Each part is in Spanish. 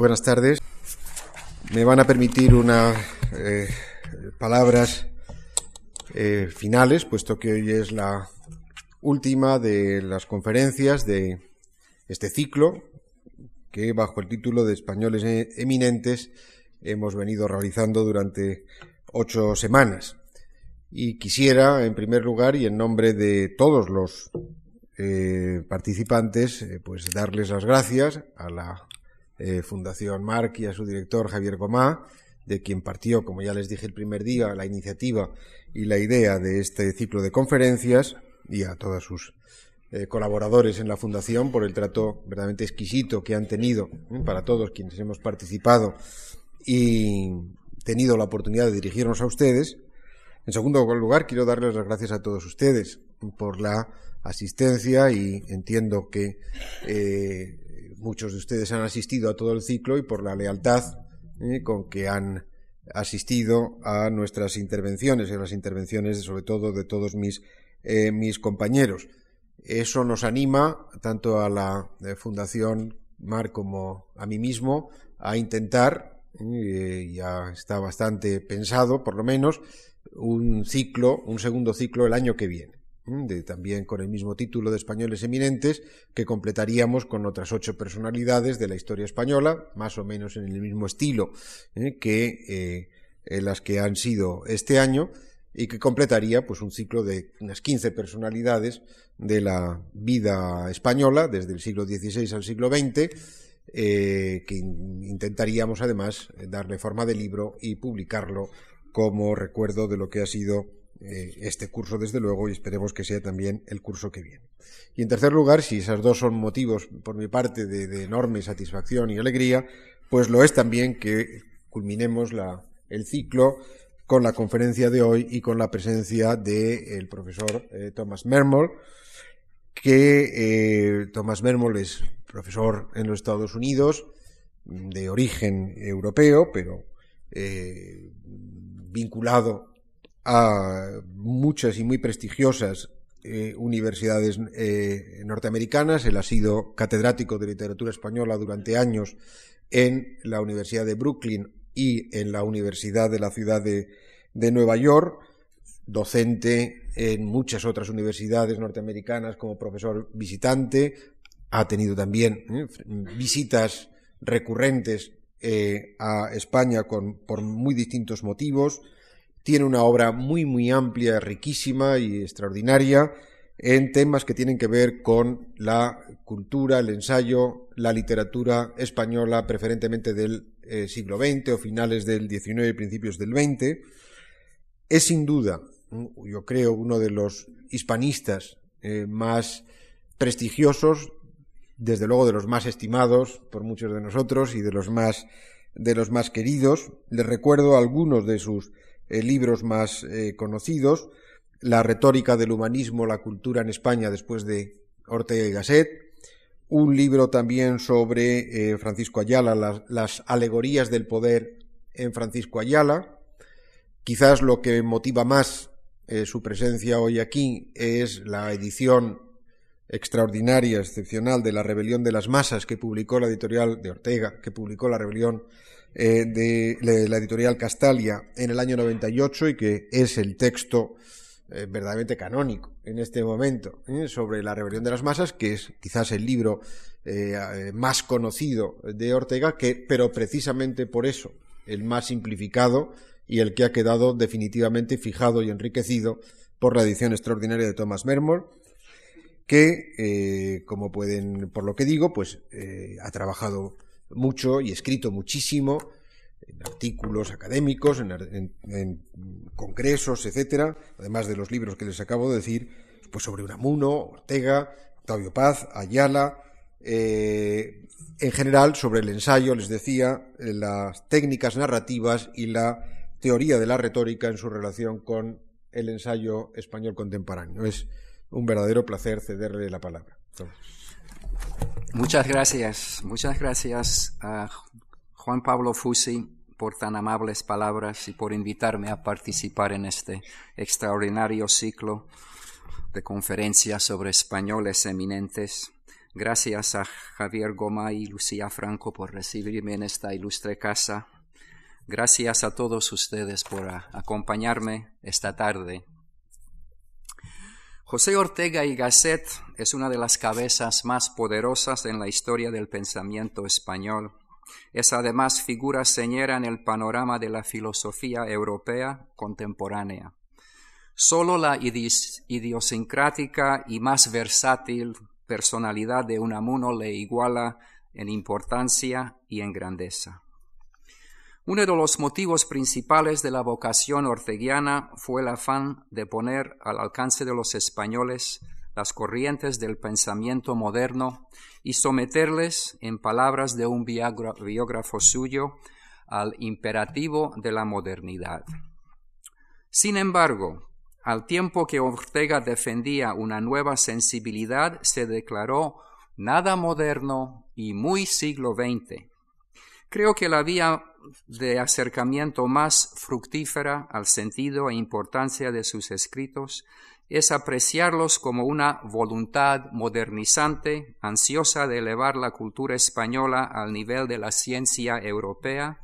buenas tardes. Me van a permitir unas eh, palabras eh, finales, puesto que hoy es la última de las conferencias de este ciclo, que bajo el título de Españoles Eminentes hemos venido realizando durante ocho semanas. Y quisiera, en primer lugar, y en nombre de todos los eh, participantes, pues darles las gracias a la eh, Fundación Marc y a su director Javier Gomá, de quien partió, como ya les dije el primer día, la iniciativa y la idea de este ciclo de conferencias, y a todos sus colaboradores en la Fundación por el trato verdaderamente exquisito que han tenido para todos quienes hemos participado y tenido la oportunidad de dirigirnos a ustedes. En segundo lugar, quiero darles las gracias a todos ustedes por la asistencia y entiendo que eh, muchos de ustedes han asistido a todo el ciclo y por la lealtad eh, con que han asistido a nuestras intervenciones, a las intervenciones sobre todo de todos eh, mis compañeros. Eso nos anima tanto a la Fundación Mar como a mí mismo a intentar, ya está bastante pensado por lo menos, un ciclo, un segundo ciclo el año que viene también con el mismo título de Españoles Eminentes, que completaríamos con otras ocho personalidades de la historia española, más o menos en el mismo estilo ¿eh? que eh, las que han sido este año, y que completaría pues un ciclo de unas 15 personalidades de la vida española desde el siglo XVI al siglo XX, eh, que intentaríamos además darle forma de libro y publicarlo como recuerdo de lo que ha sido eh, este curso, desde luego, y esperemos que sea también el curso que viene. Y en tercer lugar, si esos dos son motivos por mi parte de, enorme satisfacción y alegría, pues lo es también que culminemos el ciclo con la conferencia de hoy y con la presencia del profesor eh, Thomas Mermol, que eh, Thomas Mermol es profesor en los Estados Unidos, de origen europeo, pero vinculado a muchas y muy prestigiosas eh, universidades eh, norteamericanas. Él ha sido catedrático de literatura española durante años en la Universidad de Brooklyn y en la Universidad de la Ciudad de, Nueva York, docente en muchas otras universidades norteamericanas como profesor visitante. Ha tenido también eh, visitas recurrentes a España por muy distintos motivos tiene una obra muy, muy amplia, riquísima y extraordinaria en temas que tienen que ver con la cultura, el ensayo, la literatura española, preferentemente del eh, siglo XX o finales del XIX y principios del XX. Es sin duda, yo creo, uno de los hispanistas eh, más prestigiosos, desde luego de los más estimados por muchos de nosotros y de los más, de los más queridos. Les recuerdo algunos de sus eh, libros más eh, conocidos, La retórica del humanismo, la cultura en España después de Ortega y Gasset, un libro también sobre eh, Francisco Ayala, las, alegorías del poder en Francisco Ayala. Quizás lo que motiva más su presencia hoy aquí es la edición extraordinaria, excepcional de La rebelión de las masas que publicó la editorial de Ortega, que publicó la rebelión eh, de, la editorial Castalia en el año 98 y que es el texto eh, verdaderamente canónico en este momento ¿eh? sobre la rebelión de las masas, que es quizás el libro más conocido de Ortega, que, pero precisamente por eso el más simplificado y el que ha quedado definitivamente fijado y enriquecido por la edición extraordinaria de Thomas Mermor, que, como pueden, por lo que digo, pues ha trabajado mucho y escrito muchísimo en artículos académicos, en, congresos, etcétera, además de los libros que les acabo de decir, pues sobre Unamuno, Ortega, Octavio Paz, Ayala, eh, en general sobre el ensayo, les decía, las técnicas narrativas y la teoría de la retórica en su relación con el ensayo español contemporáneo. Es un verdadero placer cederle la palabra. Muchas gracias, muchas gracias a Juan Pablo Fusi por tan amables palabras y por invitarme a participar en este extraordinario ciclo de conferencias sobre españoles eminentes. Gracias a Javier Goma y Lucía Franco por recibirme en esta ilustre casa. Gracias a todos ustedes por acompañarme esta tarde. José Ortega y Gasset es una de las cabezas más poderosas en la historia del pensamiento español. Es además figura señera en el panorama de la filosofía europea contemporánea. Solo la idiosincrática y más versátil personalidad de Unamuno le iguala en importancia y en grandeza. Uno de los motivos principales de la vocación orteguiana fue el afán de poner al alcance de los españoles las corrientes del pensamiento moderno y someterles, en palabras de un biógrafo suyo, al imperativo de la modernidad. Sin embargo, al tiempo que Ortega defendía una nueva sensibilidad, se declaró nada moderno y muy siglo XX. Creo que la vía de acercamiento más fructífera al sentido e importancia de sus escritos es apreciarlos como una voluntad modernizante, ansiosa de elevar la cultura española al nivel de la ciencia europea,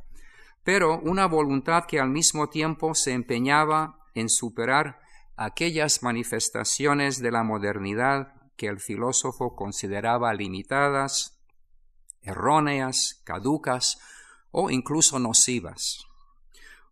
pero una voluntad que al mismo tiempo se empeñaba en superar aquellas manifestaciones de la modernidad que el filósofo consideraba limitadas, erróneas, caducas o incluso nocivas.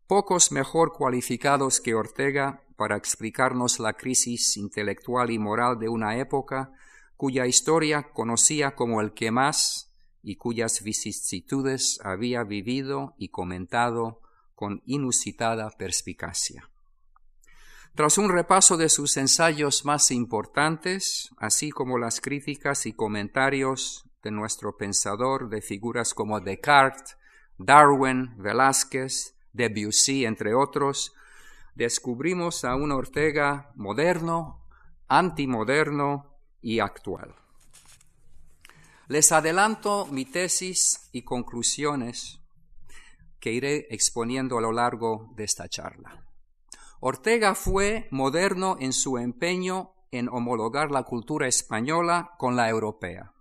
Pocos mejor cualificados que Ortega para explicarnos la crisis intelectual y moral de una época cuya historia conocía como el que más y cuyas vicisitudes había vivido y comentado con inusitada perspicacia. Tras un repaso de sus ensayos más importantes, así como las críticas y comentarios de nuestro pensador de figuras como Descartes, Darwin, Velázquez, Debussy, entre otros, descubrimos a un Ortega moderno, antimoderno y actual. Les adelanto mi tesis y conclusiones que iré exponiendo a lo largo de esta charla. Ortega fue moderno en su empeño en homologar la cultura española con la europea.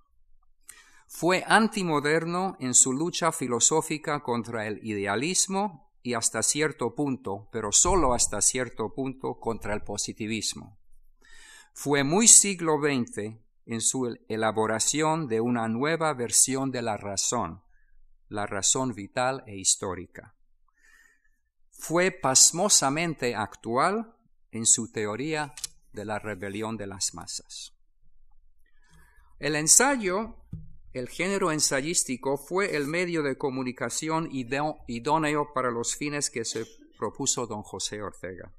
Fue antimoderno en su lucha filosófica contra el idealismo y hasta cierto punto, pero solo hasta cierto punto, contra el positivismo. Fue muy siglo XX en su elaboración de una nueva versión de la razón, la razón vital e histórica fue pasmosamente actual en su teoría de la rebelión de las masas. El ensayo, el género ensayístico, fue el medio de comunicación idóneo para los fines que se propuso don José Ortega.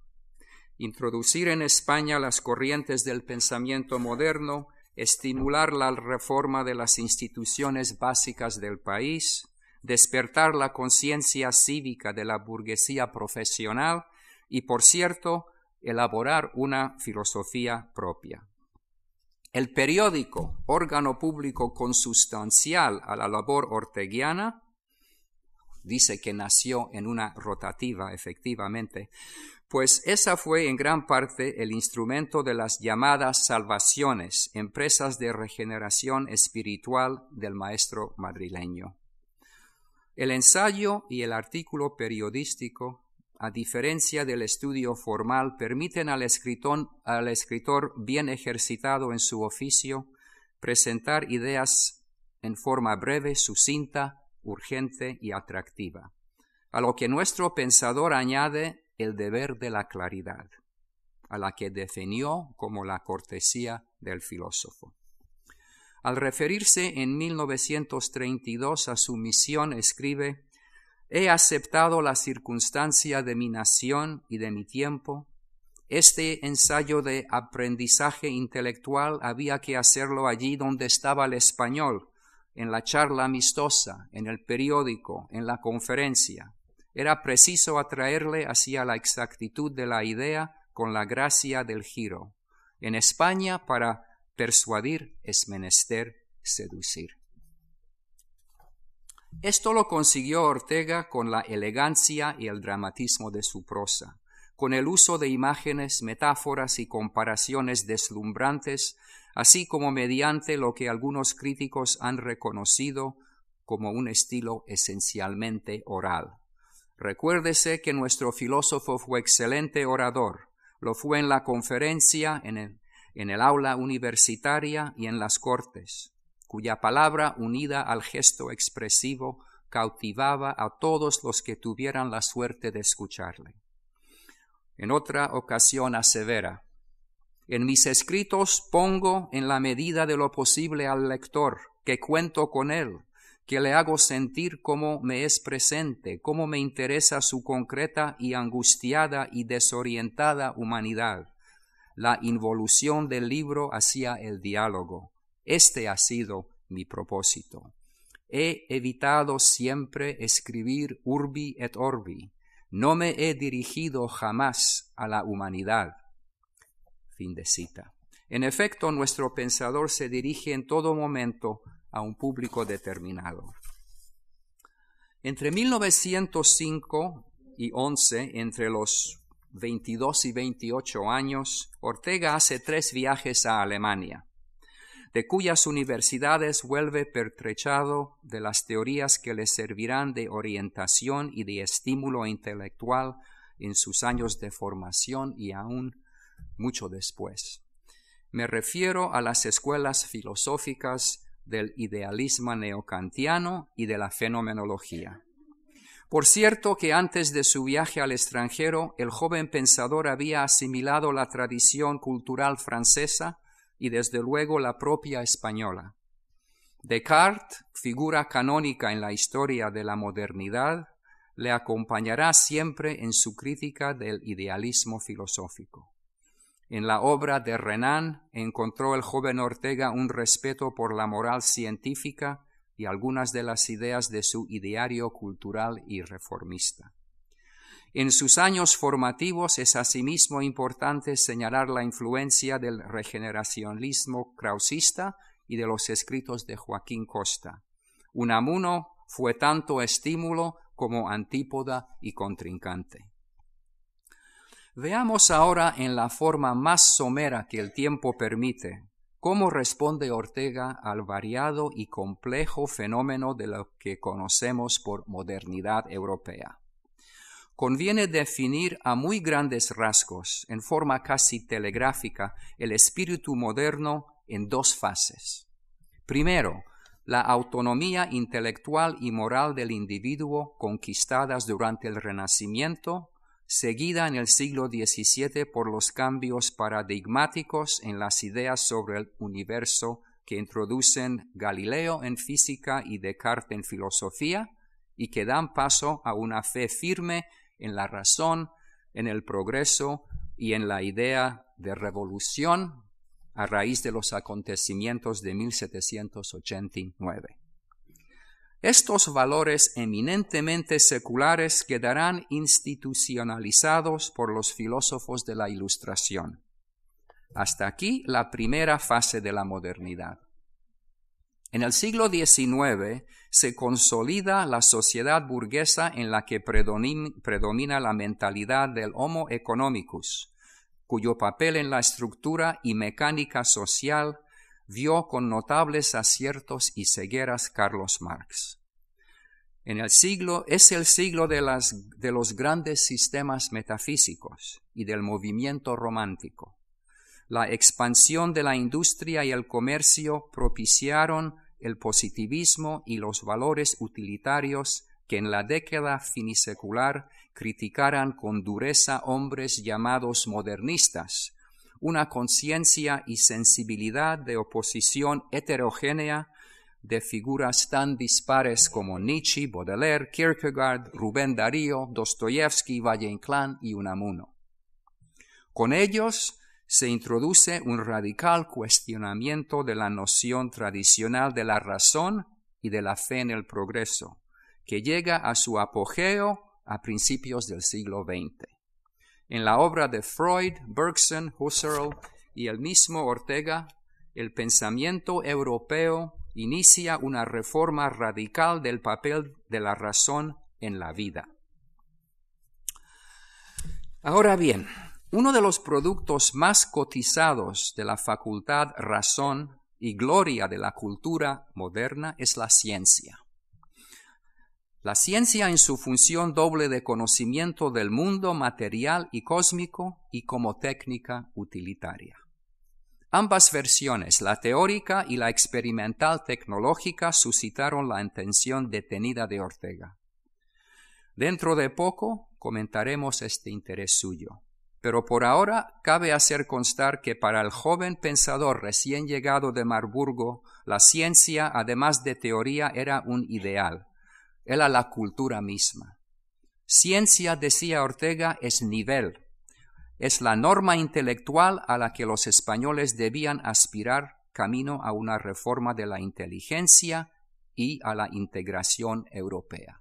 Introducir en España las corrientes del pensamiento moderno, estimular la reforma de las instituciones básicas del país, despertar la conciencia cívica de la burguesía profesional y, por cierto, elaborar una filosofía propia. El periódico, órgano público consustancial a la labor orteguiana, dice que nació en una rotativa, efectivamente, pues esa fue en gran parte el instrumento de las llamadas salvaciones, empresas de regeneración espiritual del maestro madrileño. El ensayo y el artículo periodístico, a diferencia del estudio formal, permiten al escritor, al escritor bien ejercitado en su oficio presentar ideas en forma breve, sucinta, urgente y atractiva, a lo que nuestro pensador añade el deber de la claridad, a la que definió como la cortesía del filósofo. Al referirse en 1932 a su misión, escribe, He aceptado la circunstancia de mi nación y de mi tiempo. Este ensayo de aprendizaje intelectual había que hacerlo allí donde estaba el español, en la charla amistosa, en el periódico, en la conferencia. Era preciso atraerle hacia la exactitud de la idea con la gracia del giro. En España, para persuadir es menester seducir. Esto lo consiguió Ortega con la elegancia y el dramatismo de su prosa, con el uso de imágenes, metáforas y comparaciones deslumbrantes, así como mediante lo que algunos críticos han reconocido como un estilo esencialmente oral. Recuérdese que nuestro filósofo fue excelente orador, lo fue en la conferencia, en el, en el aula universitaria y en las cortes, cuya palabra unida al gesto expresivo cautivaba a todos los que tuvieran la suerte de escucharle. En otra ocasión asevera, en mis escritos pongo en la medida de lo posible al lector, que cuento con él, que le hago sentir cómo me es presente, cómo me interesa su concreta y angustiada y desorientada humanidad, la involución del libro hacia el diálogo. Este ha sido mi propósito. He evitado siempre escribir urbi et orbi. No me he dirigido jamás a la humanidad. Fin de cita. En efecto, nuestro pensador se dirige en todo momento a un público determinado. Entre 1905 y 11, entre los 22 y 28 años, Ortega hace tres viajes a Alemania, de cuyas universidades vuelve pertrechado de las teorías que le servirán de orientación y de estímulo intelectual en sus años de formación y aún mucho después. Me refiero a las escuelas filosóficas del idealismo neocantiano y de la fenomenología. Por cierto que antes de su viaje al extranjero, el joven pensador había asimilado la tradición cultural francesa y desde luego la propia española. Descartes, figura canónica en la historia de la modernidad, le acompañará siempre en su crítica del idealismo filosófico. En la obra de Renan encontró el joven Ortega un respeto por la moral científica y algunas de las ideas de su ideario cultural y reformista. En sus años formativos es asimismo importante señalar la influencia del regeneracionismo krausista y de los escritos de Joaquín Costa. Unamuno fue tanto estímulo como antípoda y contrincante. Veamos ahora en la forma más somera que el tiempo permite cómo responde Ortega al variado y complejo fenómeno de lo que conocemos por modernidad europea. Conviene definir a muy grandes rasgos, en forma casi telegráfica, el espíritu moderno en dos fases. Primero, la autonomía intelectual y moral del individuo conquistadas durante el Renacimiento seguida en el siglo XVII por los cambios paradigmáticos en las ideas sobre el universo que introducen Galileo en física y Descartes en filosofía y que dan paso a una fe firme en la razón, en el progreso y en la idea de revolución a raíz de los acontecimientos de 1789. Estos valores eminentemente seculares quedarán institucionalizados por los filósofos de la Ilustración. Hasta aquí la primera fase de la modernidad. En el siglo XIX se consolida la sociedad burguesa en la que predomina la mentalidad del Homo economicus, cuyo papel en la estructura y mecánica social vio con notables aciertos y cegueras Carlos Marx. En el siglo es el siglo de, de los grandes sistemas metafísicos y del movimiento romántico. La expansión de la industria y el comercio propiciaron el positivismo y los valores utilitarios que en la década finisecular criticaran con dureza hombres llamados modernistas, una conciencia y sensibilidad de oposición heterogénea de figuras tan dispares como Nietzsche, Baudelaire, Kierkegaard, Rubén Darío, Dostoyevsky, Valle Inclán y Unamuno. Con ellos se introduce un radical cuestionamiento de la noción tradicional de la razón y de la fe en el progreso, que llega a su apogeo a principios del siglo XX. En la obra de Freud, Bergson, Husserl y el mismo Ortega, el pensamiento europeo inicia una reforma radical del papel de la razón en la vida. Ahora bien, uno de los productos más cotizados de la facultad razón y gloria de la cultura moderna es la ciencia. La ciencia en su función doble de conocimiento del mundo material y cósmico y como técnica utilitaria. Ambas versiones, la teórica y la experimental tecnológica, suscitaron la intención detenida de Ortega. Dentro de poco comentaremos este interés suyo. Pero por ahora cabe hacer constar que para el joven pensador recién llegado de Marburgo, la ciencia, además de teoría, era un ideal, era la cultura misma. Ciencia, decía Ortega, es nivel, es la norma intelectual a la que los españoles debían aspirar camino a una reforma de la inteligencia y a la integración europea.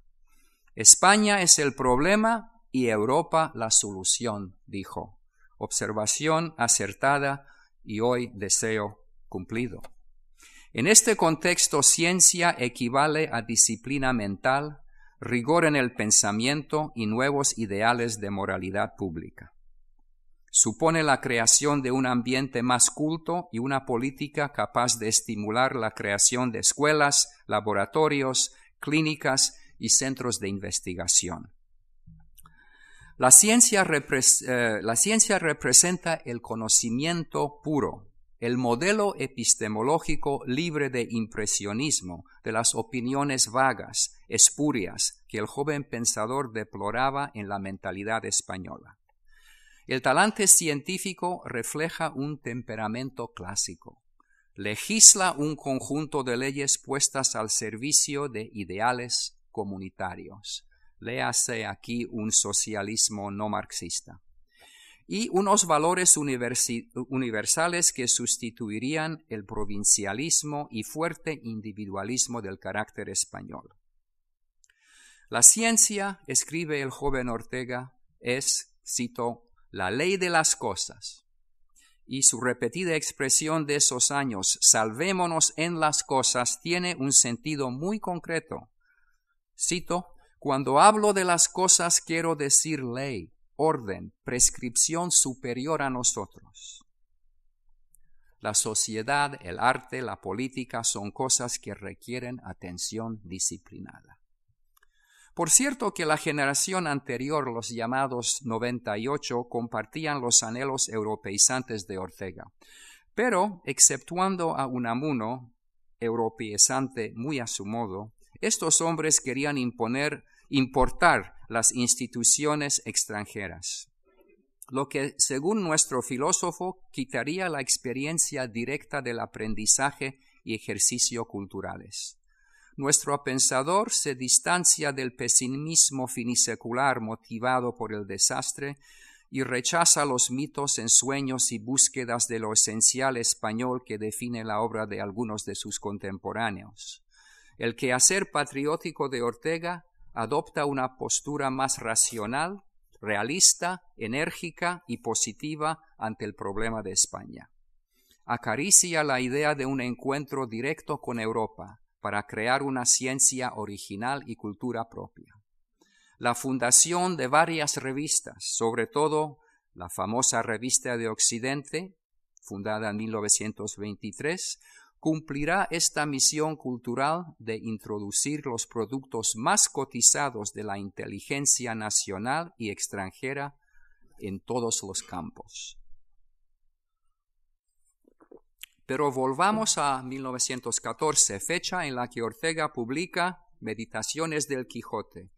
España es el problema y Europa la solución, dijo. Observación acertada y hoy deseo cumplido. En este contexto, ciencia equivale a disciplina mental, rigor en el pensamiento y nuevos ideales de moralidad pública. Supone la creación de un ambiente más culto y una política capaz de estimular la creación de escuelas, laboratorios, clínicas y centros de investigación. La ciencia, eh, la ciencia representa el conocimiento puro, el modelo epistemológico libre de impresionismo, de las opiniones vagas, espurias, que el joven pensador deploraba en la mentalidad española. El talante científico refleja un temperamento clásico. Legisla un conjunto de leyes puestas al servicio de ideales comunitarios. Léase aquí un socialismo no marxista. Y unos valores universales que sustituirían el provincialismo y fuerte individualismo del carácter español. La ciencia, escribe el joven Ortega, es, cito, la ley de las cosas. Y su repetida expresión de esos años, salvémonos en las cosas, tiene un sentido muy concreto. Cito, cuando hablo de las cosas quiero decir ley, orden, prescripción superior a nosotros. La sociedad, el arte, la política son cosas que requieren atención disciplinada. Por cierto que la generación anterior, los llamados 98, compartían los anhelos europeizantes de Ortega. Pero, exceptuando a Unamuno, europeizante muy a su modo, estos hombres querían imponer importar las instituciones extranjeras, lo que, según nuestro filósofo, quitaría la experiencia directa del aprendizaje y ejercicio culturales. Nuestro pensador se distancia del pesimismo finisecular motivado por el desastre y rechaza los mitos, ensueños y búsquedas de lo esencial español que define la obra de algunos de sus contemporáneos. El quehacer patriótico de Ortega adopta una postura más racional, realista, enérgica y positiva ante el problema de España. Acaricia la idea de un encuentro directo con Europa para crear una ciencia original y cultura propia. La fundación de varias revistas, sobre todo la famosa Revista de Occidente, fundada en 1923, cumplirá esta misión cultural de introducir los productos más cotizados de la inteligencia nacional y extranjera en todos los campos. Pero volvamos a 1914, fecha en la que Ortega publica Meditaciones del Quijote,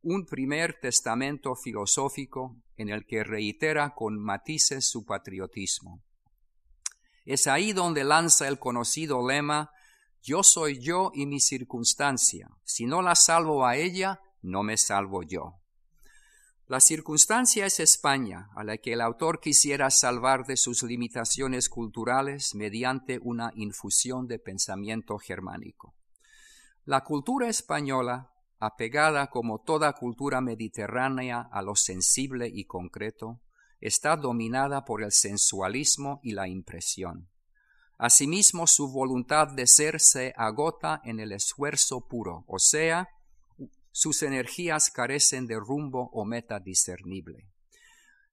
un primer testamento filosófico en el que reitera con matices su patriotismo. Es ahí donde lanza el conocido lema Yo soy yo y mi circunstancia. Si no la salvo a ella, no me salvo yo. La circunstancia es España, a la que el autor quisiera salvar de sus limitaciones culturales mediante una infusión de pensamiento germánico. La cultura española, apegada como toda cultura mediterránea a lo sensible y concreto, está dominada por el sensualismo y la impresión. Asimismo, su voluntad de ser se agota en el esfuerzo puro, o sea, sus energías carecen de rumbo o meta discernible.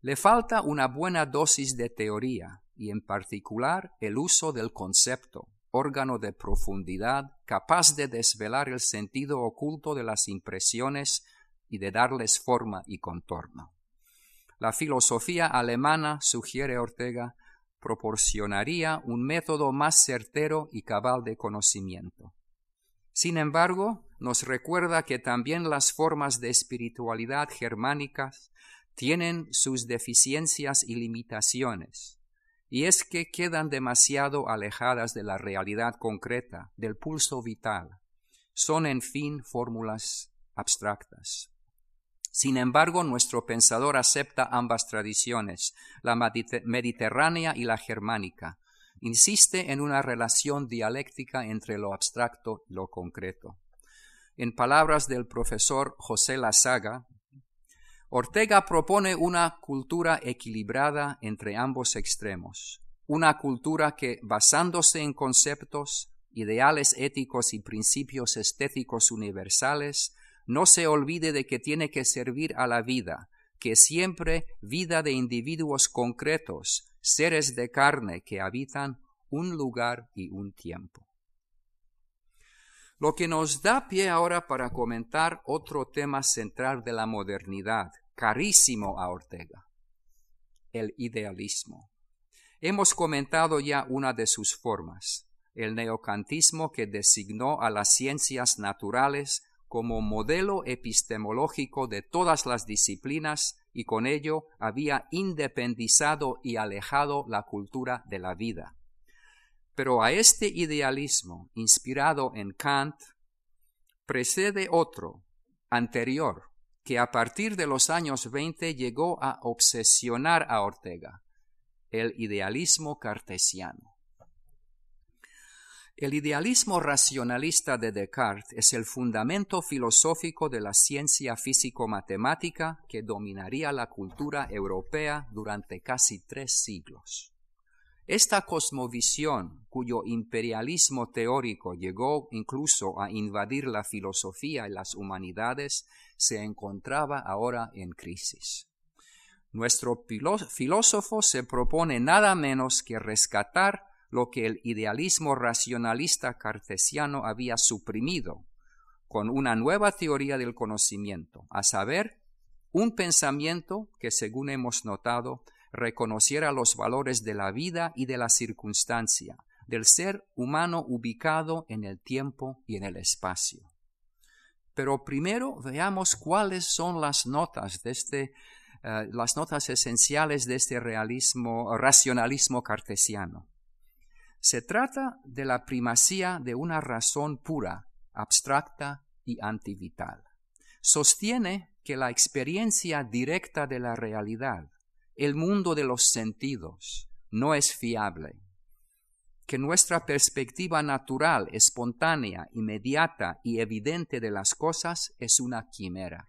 Le falta una buena dosis de teoría y en particular el uso del concepto, órgano de profundidad capaz de desvelar el sentido oculto de las impresiones y de darles forma y contorno. La filosofía alemana, sugiere Ortega, proporcionaría un método más certero y cabal de conocimiento. Sin embargo, nos recuerda que también las formas de espiritualidad germánicas tienen sus deficiencias y limitaciones, y es que quedan demasiado alejadas de la realidad concreta, del pulso vital. Son, en fin, fórmulas abstractas. Sin embargo, nuestro pensador acepta ambas tradiciones, la mediterránea y la germánica. Insiste en una relación dialéctica entre lo abstracto y lo concreto. En palabras del profesor José Lasaga, Ortega propone una cultura equilibrada entre ambos extremos, una cultura que, basándose en conceptos, ideales éticos y principios estéticos universales, no se olvide de que tiene que servir a la vida, que siempre vida de individuos concretos, seres de carne que habitan un lugar y un tiempo. Lo que nos da pie ahora para comentar otro tema central de la modernidad, carísimo a Ortega, el idealismo. Hemos comentado ya una de sus formas, el neocantismo que designó a las ciencias naturales como modelo epistemológico de todas las disciplinas y con ello había independizado y alejado la cultura de la vida. Pero a este idealismo, inspirado en Kant, precede otro, anterior, que a partir de los años 20 llegó a obsesionar a Ortega, el idealismo cartesiano. El idealismo racionalista de Descartes es el fundamento filosófico de la ciencia físico-matemática que dominaría la cultura europea durante casi tres siglos. Esta cosmovisión, cuyo imperialismo teórico llegó incluso a invadir la filosofía y las humanidades, se encontraba ahora en crisis. Nuestro filósofo se propone nada menos que rescatar lo que el idealismo racionalista cartesiano había suprimido con una nueva teoría del conocimiento, a saber, un pensamiento que, según hemos notado, reconociera los valores de la vida y de la circunstancia, del ser humano ubicado en el tiempo y en el espacio. Pero primero veamos cuáles son las notas de este, eh, las notas esenciales de este realismo, racionalismo cartesiano. Se trata de la primacía de una razón pura, abstracta y antivital. Sostiene que la experiencia directa de la realidad, el mundo de los sentidos, no es fiable, que nuestra perspectiva natural, espontánea, inmediata y evidente de las cosas es una quimera.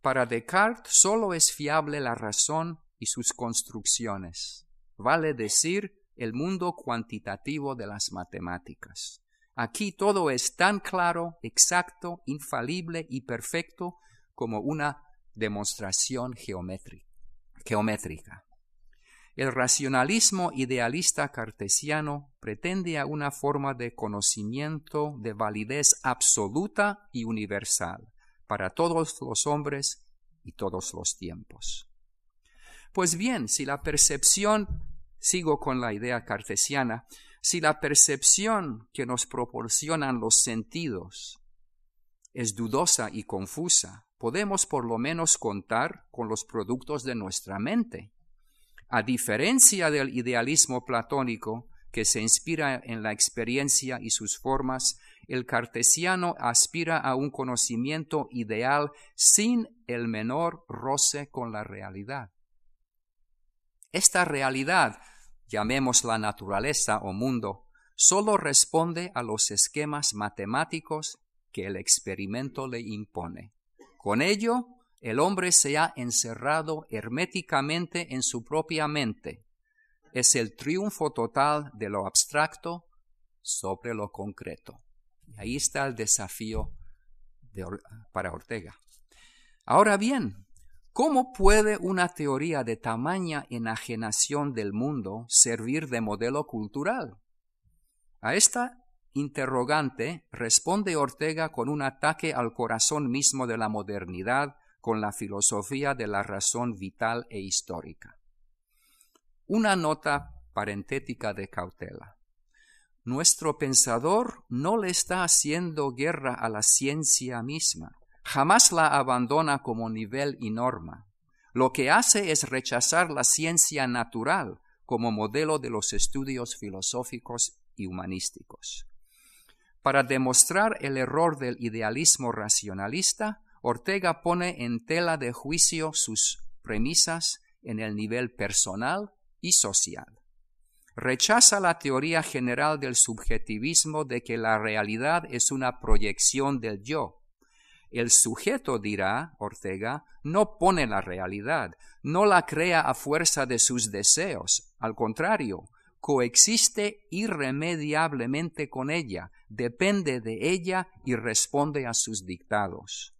Para Descartes solo es fiable la razón y sus construcciones, vale decir, el mundo cuantitativo de las matemáticas. Aquí todo es tan claro, exacto, infalible y perfecto como una demostración geométrica. El racionalismo idealista cartesiano pretende a una forma de conocimiento de validez absoluta y universal para todos los hombres y todos los tiempos. Pues bien, si la percepción sigo con la idea cartesiana, si la percepción que nos proporcionan los sentidos es dudosa y confusa, podemos por lo menos contar con los productos de nuestra mente. A diferencia del idealismo platónico, que se inspira en la experiencia y sus formas, el cartesiano aspira a un conocimiento ideal sin el menor roce con la realidad. Esta realidad llamemos la naturaleza o mundo, solo responde a los esquemas matemáticos que el experimento le impone. Con ello, el hombre se ha encerrado herméticamente en su propia mente. Es el triunfo total de lo abstracto sobre lo concreto. Y ahí está el desafío para Ortega. Ahora bien, ¿Cómo puede una teoría de tamaña enajenación del mundo servir de modelo cultural? A esta interrogante responde Ortega con un ataque al corazón mismo de la modernidad, con la filosofía de la razón vital e histórica. Una nota parentética de cautela. Nuestro pensador no le está haciendo guerra a la ciencia misma jamás la abandona como nivel y norma. Lo que hace es rechazar la ciencia natural como modelo de los estudios filosóficos y humanísticos. Para demostrar el error del idealismo racionalista, Ortega pone en tela de juicio sus premisas en el nivel personal y social. Rechaza la teoría general del subjetivismo de que la realidad es una proyección del yo, el sujeto, dirá Ortega, no pone la realidad, no la crea a fuerza de sus deseos, al contrario, coexiste irremediablemente con ella, depende de ella y responde a sus dictados.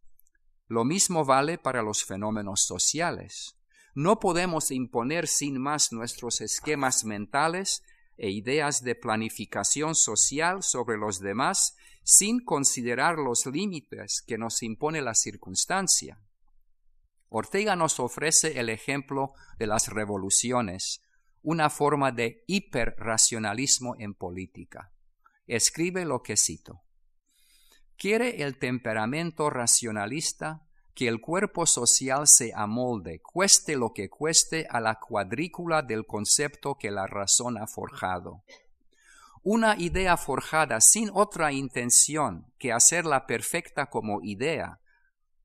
Lo mismo vale para los fenómenos sociales. No podemos imponer sin más nuestros esquemas mentales e ideas de planificación social sobre los demás sin considerar los límites que nos impone la circunstancia. Ortega nos ofrece el ejemplo de las revoluciones, una forma de hiperracionalismo en política. Escribe lo que cito. Quiere el temperamento racionalista que el cuerpo social se amolde, cueste lo que cueste, a la cuadrícula del concepto que la razón ha forjado una idea forjada sin otra intención que hacerla perfecta como idea,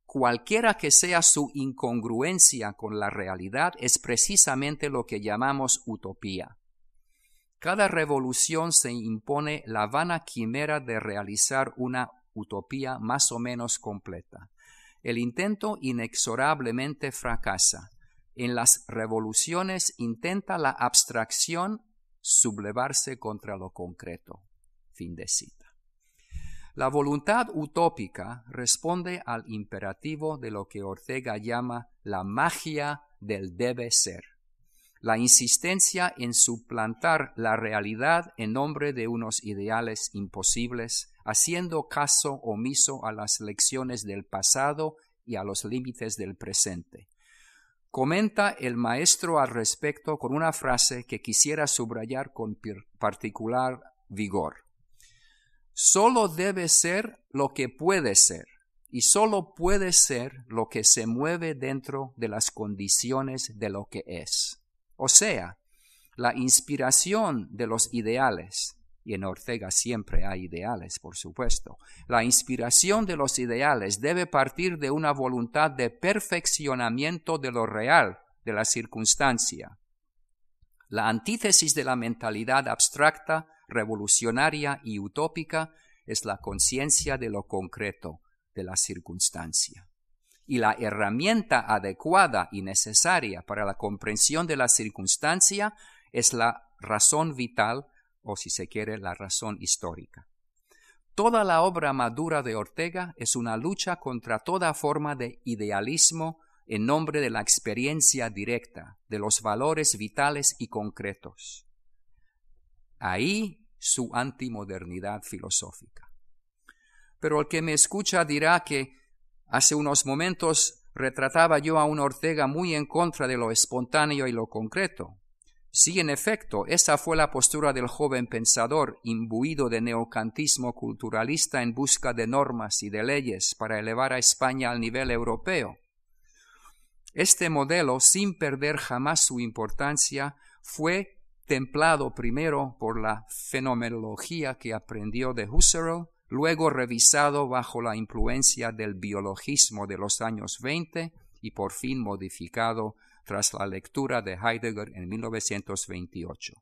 cualquiera que sea su incongruencia con la realidad, es precisamente lo que llamamos utopía. Cada revolución se impone la vana quimera de realizar una utopía más o menos completa. El intento inexorablemente fracasa. En las revoluciones intenta la abstracción sublevarse contra lo concreto. Fin de cita. La voluntad utópica responde al imperativo de lo que Ortega llama la magia del debe ser, la insistencia en suplantar la realidad en nombre de unos ideales imposibles, haciendo caso omiso a las lecciones del pasado y a los límites del presente, Comenta el maestro al respecto con una frase que quisiera subrayar con particular vigor. Solo debe ser lo que puede ser y solo puede ser lo que se mueve dentro de las condiciones de lo que es. O sea, la inspiración de los ideales, y en Ortega siempre hay ideales, por supuesto. La inspiración de los ideales debe partir de una voluntad de perfeccionamiento de lo real, de la circunstancia. La antítesis de la mentalidad abstracta, revolucionaria y utópica es la conciencia de lo concreto, de la circunstancia. Y la herramienta adecuada y necesaria para la comprensión de la circunstancia es la razón vital o si se quiere, la razón histórica. Toda la obra madura de Ortega es una lucha contra toda forma de idealismo en nombre de la experiencia directa, de los valores vitales y concretos. Ahí su antimodernidad filosófica. Pero el que me escucha dirá que hace unos momentos retrataba yo a un Ortega muy en contra de lo espontáneo y lo concreto. Sí, en efecto, esa fue la postura del joven pensador, imbuido de neocantismo culturalista en busca de normas y de leyes para elevar a España al nivel europeo. Este modelo, sin perder jamás su importancia, fue templado primero por la fenomenología que aprendió de Husserl, luego revisado bajo la influencia del biologismo de los años 20 y por fin modificado tras la lectura de Heidegger en 1928.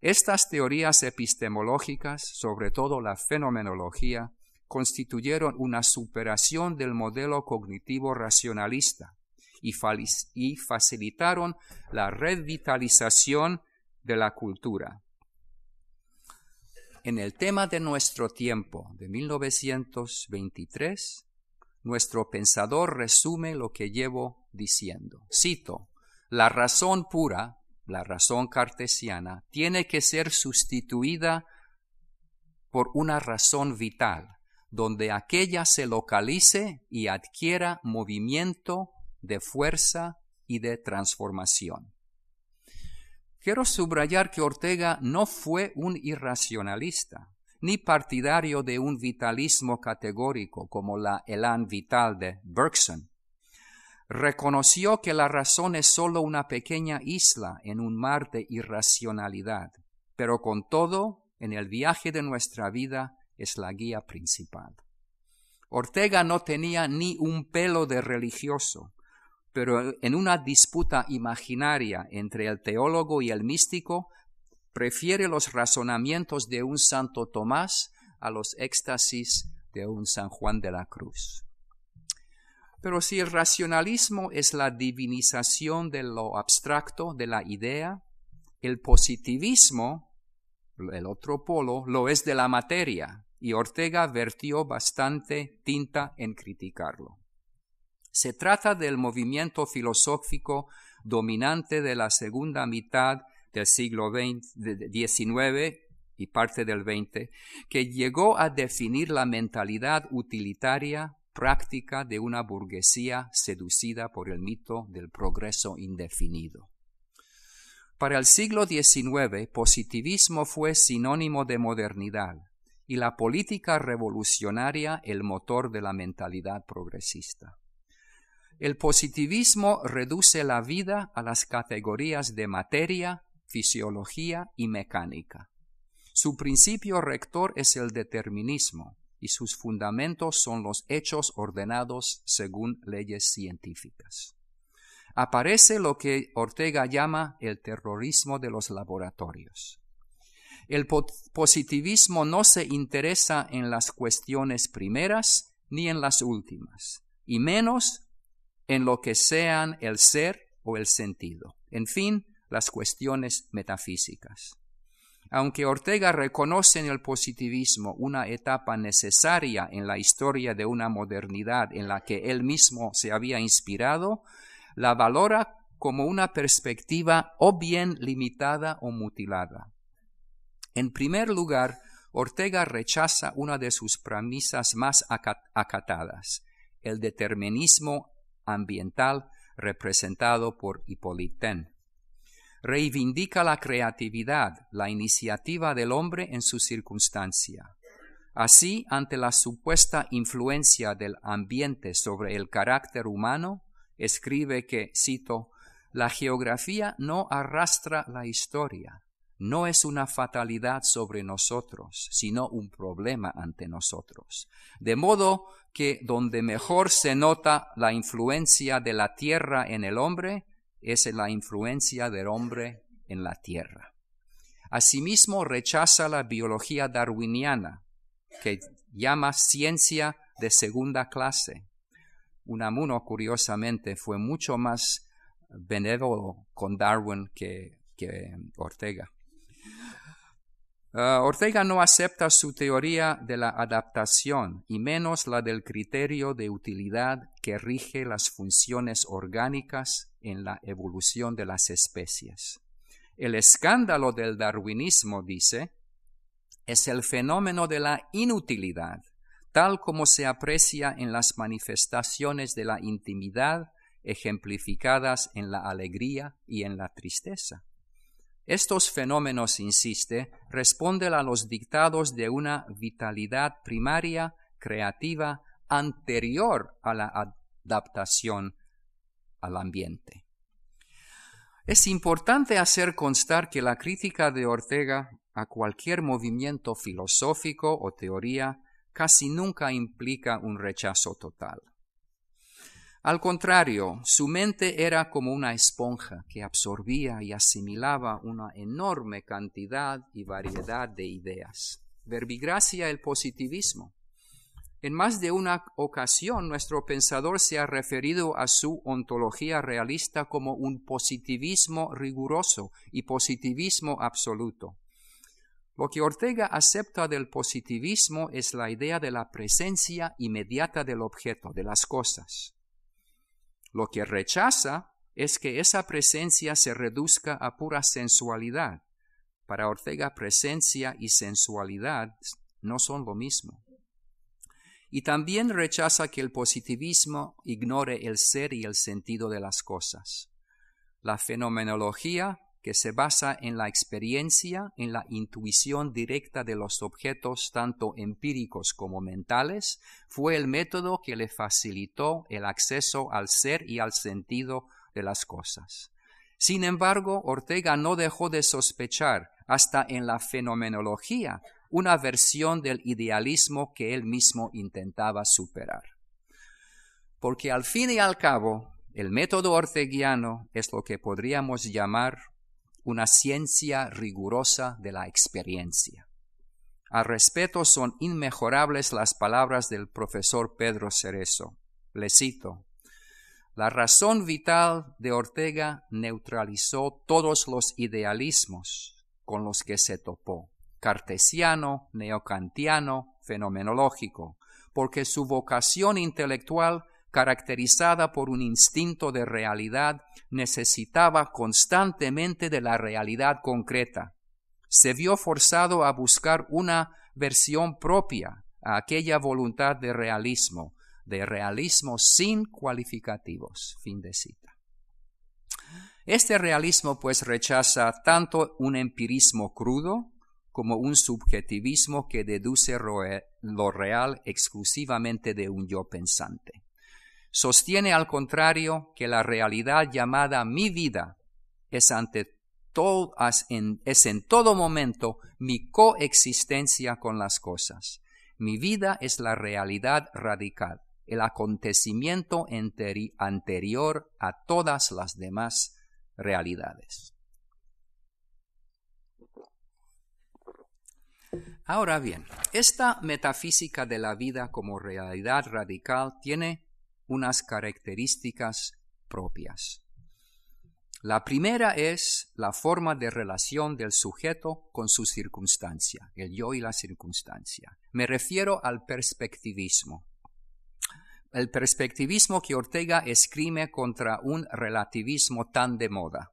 Estas teorías epistemológicas, sobre todo la fenomenología, constituyeron una superación del modelo cognitivo racionalista y, facilitaron la revitalización de la cultura. En el tema de nuestro tiempo de 1923, nuestro pensador resume lo que llevo diciendo. Cito, la razón pura, la razón cartesiana, tiene que ser sustituida por una razón vital, donde aquella se localice y adquiera movimiento de fuerza y de transformación. Quiero subrayar que Ortega no fue un irracionalista, ni partidario de un vitalismo categórico como la elan vital de Bergson. Reconoció que la razón es sólo una pequeña isla en un mar de irracionalidad, pero con todo, en el viaje de nuestra vida es la guía principal. Ortega no tenía ni un pelo de religioso, pero en una disputa imaginaria entre el teólogo y el místico prefiere los razonamientos de un Santo Tomás a los éxtasis de un San Juan de la Cruz. Pero si el racionalismo es la divinización de lo abstracto, de la idea, el positivismo, el otro polo, lo es de la materia, y Ortega vertió bastante tinta en criticarlo. Se trata del movimiento filosófico dominante de la segunda mitad del siglo XIX y parte del XX, que llegó a definir la mentalidad utilitaria práctica de una burguesía seducida por el mito del progreso indefinido. Para el siglo XIX, positivismo fue sinónimo de modernidad y la política revolucionaria el motor de la mentalidad progresista. El positivismo reduce la vida a las categorías de materia, fisiología y mecánica. Su principio rector es el determinismo y sus fundamentos son los hechos ordenados según leyes científicas. Aparece lo que Ortega llama el terrorismo de los laboratorios. El positivismo no se interesa en las cuestiones primeras ni en las últimas, y menos en lo que sean el ser o el sentido. En fin, las cuestiones metafísicas. Aunque Ortega reconoce en el positivismo una etapa necesaria en la historia de una modernidad en la que él mismo se había inspirado, la valora como una perspectiva o bien limitada o mutilada. En primer lugar, Ortega rechaza una de sus premisas más acatadas, el determinismo ambiental representado por Hippolyte reivindica la creatividad, la iniciativa del hombre en su circunstancia. Así, ante la supuesta influencia del ambiente sobre el carácter humano, escribe que, cito, la geografía no arrastra la historia, no es una fatalidad sobre nosotros, sino un problema ante nosotros. De modo que donde mejor se nota la influencia de la tierra en el hombre, es la influencia del hombre en la tierra. Asimismo, rechaza la biología darwiniana, que llama ciencia de segunda clase. Unamuno, curiosamente, fue mucho más benévolo con Darwin que, que Ortega. Ah, Ortega no acepta su teoría de la adaptación y menos la del criterio de utilidad que rige las funciones orgánicas en la evolución de las especies. El escándalo del darwinismo, dice, es el fenómeno de la inutilidad, tal como se aprecia en las manifestaciones de la intimidad ejemplificadas en la alegría y en la tristeza. Estos fenómenos, insiste, responden a los dictados de una vitalidad primaria, creativa, anterior a la adaptación al ambiente. Es importante hacer constar que la crítica de Ortega a cualquier movimiento filosófico o teoría casi nunca implica un rechazo total. Al contrario, su mente era como una esponja que absorbía y asimilaba una enorme cantidad y variedad de ideas. Verbigracia el positivismo. En más de una ocasión nuestro pensador se ha referido a su ontología realista como un positivismo riguroso y positivismo absoluto. Lo que Ortega acepta del positivismo es la idea de la presencia inmediata del objeto, de las cosas. Lo que rechaza es que esa presencia se reduzca a pura sensualidad. Para Ortega presencia y sensualidad no son lo mismo. Y también rechaza que el positivismo ignore el ser y el sentido de las cosas. La fenomenología que se basa en la experiencia, en la intuición directa de los objetos tanto empíricos como mentales, fue el método que le facilitó el acceso al ser y al sentido de las cosas. Sin embargo, Ortega no dejó de sospechar, hasta en la fenomenología, una versión del idealismo que él mismo intentaba superar. Porque al fin y al cabo, el método orteguiano es lo que podríamos llamar una ciencia rigurosa de la experiencia. Al respeto son inmejorables las palabras del profesor Pedro Cerezo. Le cito. La razón vital de Ortega neutralizó todos los idealismos con los que se topó, cartesiano, neocantiano, fenomenológico, porque su vocación intelectual caracterizada por un instinto de realidad, necesitaba constantemente de la realidad concreta. Se vio forzado a buscar una versión propia a aquella voluntad de realismo, de realismo sin cualificativos. Fin de cita. Este realismo pues rechaza tanto un empirismo crudo como un subjetivismo que deduce lo real exclusivamente de un yo pensante. Sostiene al contrario que la realidad llamada mi vida es ante todo, es en todo momento mi coexistencia con las cosas. Mi vida es la realidad radical, el acontecimiento anterior a todas las demás realidades. Ahora bien, esta metafísica de la vida como realidad radical tiene unas características propias. La primera es la forma de relación del sujeto con su circunstancia, el yo y la circunstancia. Me refiero al perspectivismo. El perspectivismo que Ortega escribe contra un relativismo tan de moda.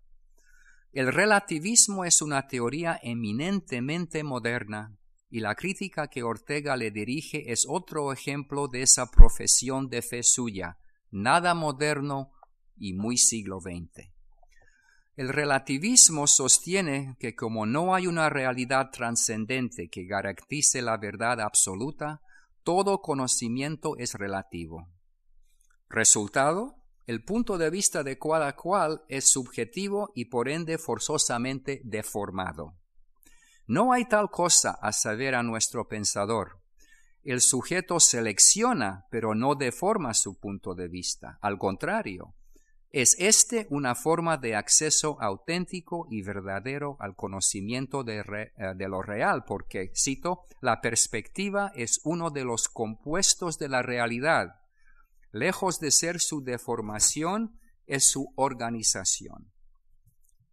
El relativismo es una teoría eminentemente moderna y la crítica que Ortega le dirige es otro ejemplo de esa profesión de fe suya, nada moderno y muy siglo XX. El relativismo sostiene que como no hay una realidad trascendente que garantice la verdad absoluta, todo conocimiento es relativo. Resultado, el punto de vista de cada cual es subjetivo y por ende forzosamente deformado. No hay tal cosa a saber a nuestro pensador. El sujeto selecciona, pero no deforma su punto de vista. Al contrario, es este una forma de acceso auténtico y verdadero al conocimiento de, eh, de, lo real, porque, cito, la perspectiva es uno de los compuestos de la realidad. Lejos de ser su deformación, es su organización.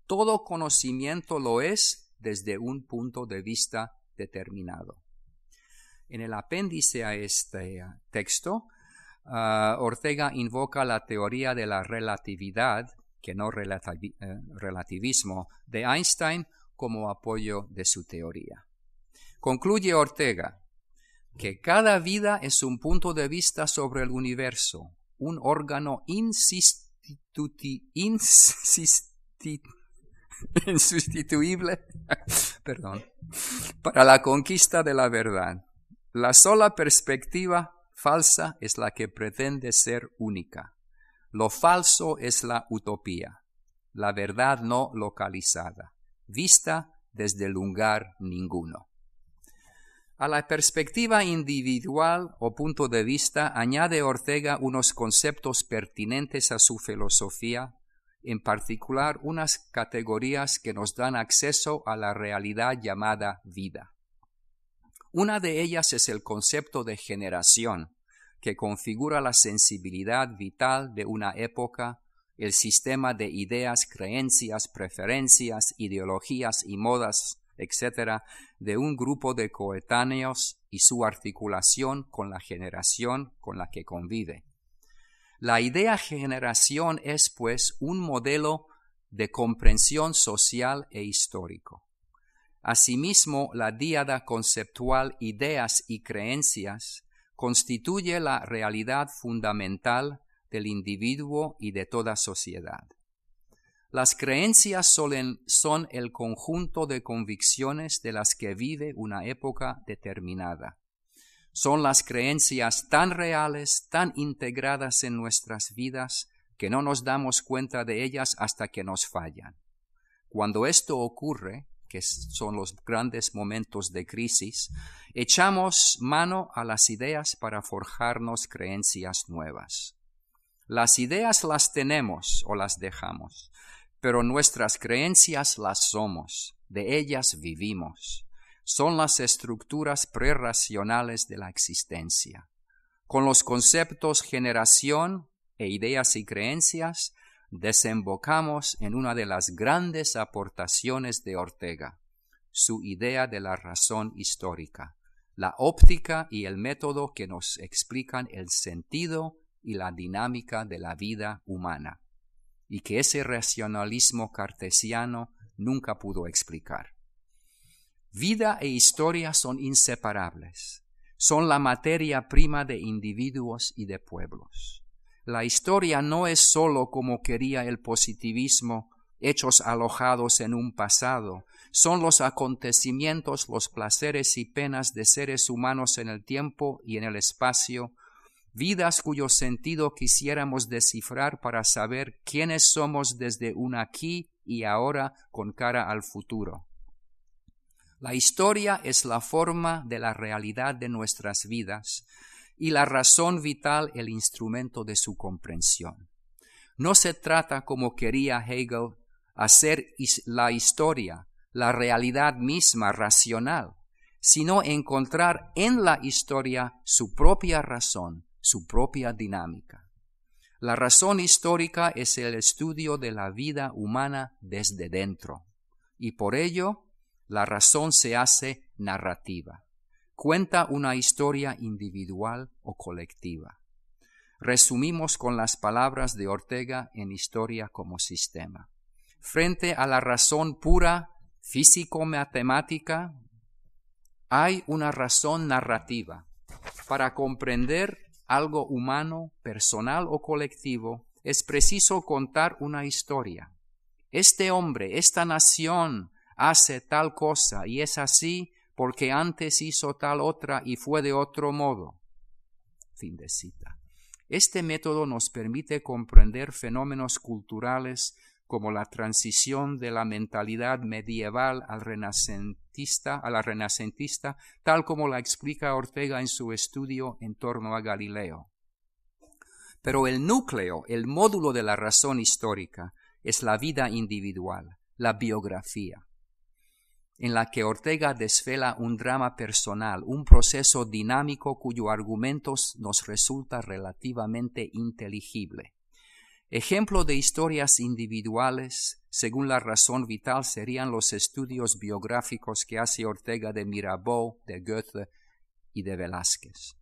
Todo conocimiento lo es desde un punto de vista determinado. En el apéndice a este texto, ah, Ortega invoca la teoría de la relatividad, que no eh, relativismo, de Einstein como apoyo de su teoría. Concluye Ortega que cada vida es un punto de vista sobre el universo, un órgano insistituti, insustituible, perdón, para la conquista de la verdad. La sola perspectiva falsa es la que pretende ser única. Lo falso es la utopía, la verdad no localizada, vista desde lugar ninguno. A la perspectiva individual o punto de vista añade Ortega unos conceptos pertinentes a su filosofía en particular unas categorías que nos dan acceso a la realidad llamada vida. Una de ellas es el concepto de generación, que configura la sensibilidad vital de una época, el sistema de ideas, creencias, preferencias, ideologías y modas etc., de un grupo de coetáneos y su articulación con la generación con la que convive. La idea generación es, pues, un modelo de comprensión social e histórico. Asimismo, la díada conceptual ideas y creencias constituye la realidad fundamental del individuo y de toda sociedad. Las creencias son el conjunto de convicciones de las que vive una época determinada. Son las creencias tan reales, tan integradas en nuestras vidas, que no nos damos cuenta de ellas hasta que nos fallan. Cuando esto ocurre, que son los grandes momentos de crisis, echamos mano a las ideas para forjarnos creencias nuevas. Las ideas las tenemos o las dejamos, pero nuestras creencias las somos, de ellas vivimos. Son las estructuras prerracionales de la existencia. Con los conceptos generación e ideas y creencias, desembocamos en una de las grandes aportaciones de Ortega, su idea de la razón histórica, la óptica y el método que nos explican el sentido y la dinámica de la vida humana y que ese racionalismo cartesiano nunca pudo explicar. Vida e historia son inseparables, son la materia prima de individuos y de pueblos. La historia no es sólo como quería el positivismo, hechos alojados en un pasado, son los acontecimientos, los placeres y penas de seres humanos en el tiempo y en el espacio, vidas cuyo sentido quisiéramos descifrar para saber quiénes somos desde un aquí y ahora con cara al futuro. La historia es la forma de la realidad de nuestras vidas y la razón vital el instrumento de su comprensión. No se trata, como quería Hegel, hacer la historia, la realidad misma racional, sino encontrar en la historia su propia razón, su propia dinámica. La razón histórica es el estudio de la vida humana desde dentro, y por ello la razón se hace narrativa. Cuenta una historia individual o colectiva. Resumimos con las palabras de Ortega en Historia como Sistema. Frente a la razón pura, físico-matemática, hay una razón narrativa para comprender algo humano, personal o colectivo, es preciso contar una historia. Este hombre, esta nación hace tal cosa y es así porque antes hizo tal otra y fue de otro modo. Fin de cita. Este método nos permite comprender fenómenos culturales como la transición de la mentalidad medieval al renacentista, a la renacentista, tal como la explica Ortega en su estudio en torno a Galileo. Pero el núcleo, el módulo de la razón histórica, es la vida individual, la biografía, en la que Ortega desvela un drama personal, un proceso dinámico cuyo argumento nos resulta relativamente inteligible. Ejemplo de historias individuales, según la razón vital, serían los estudios biográficos que hace Ortega de Mirabeau, de Goethe y de Velázquez.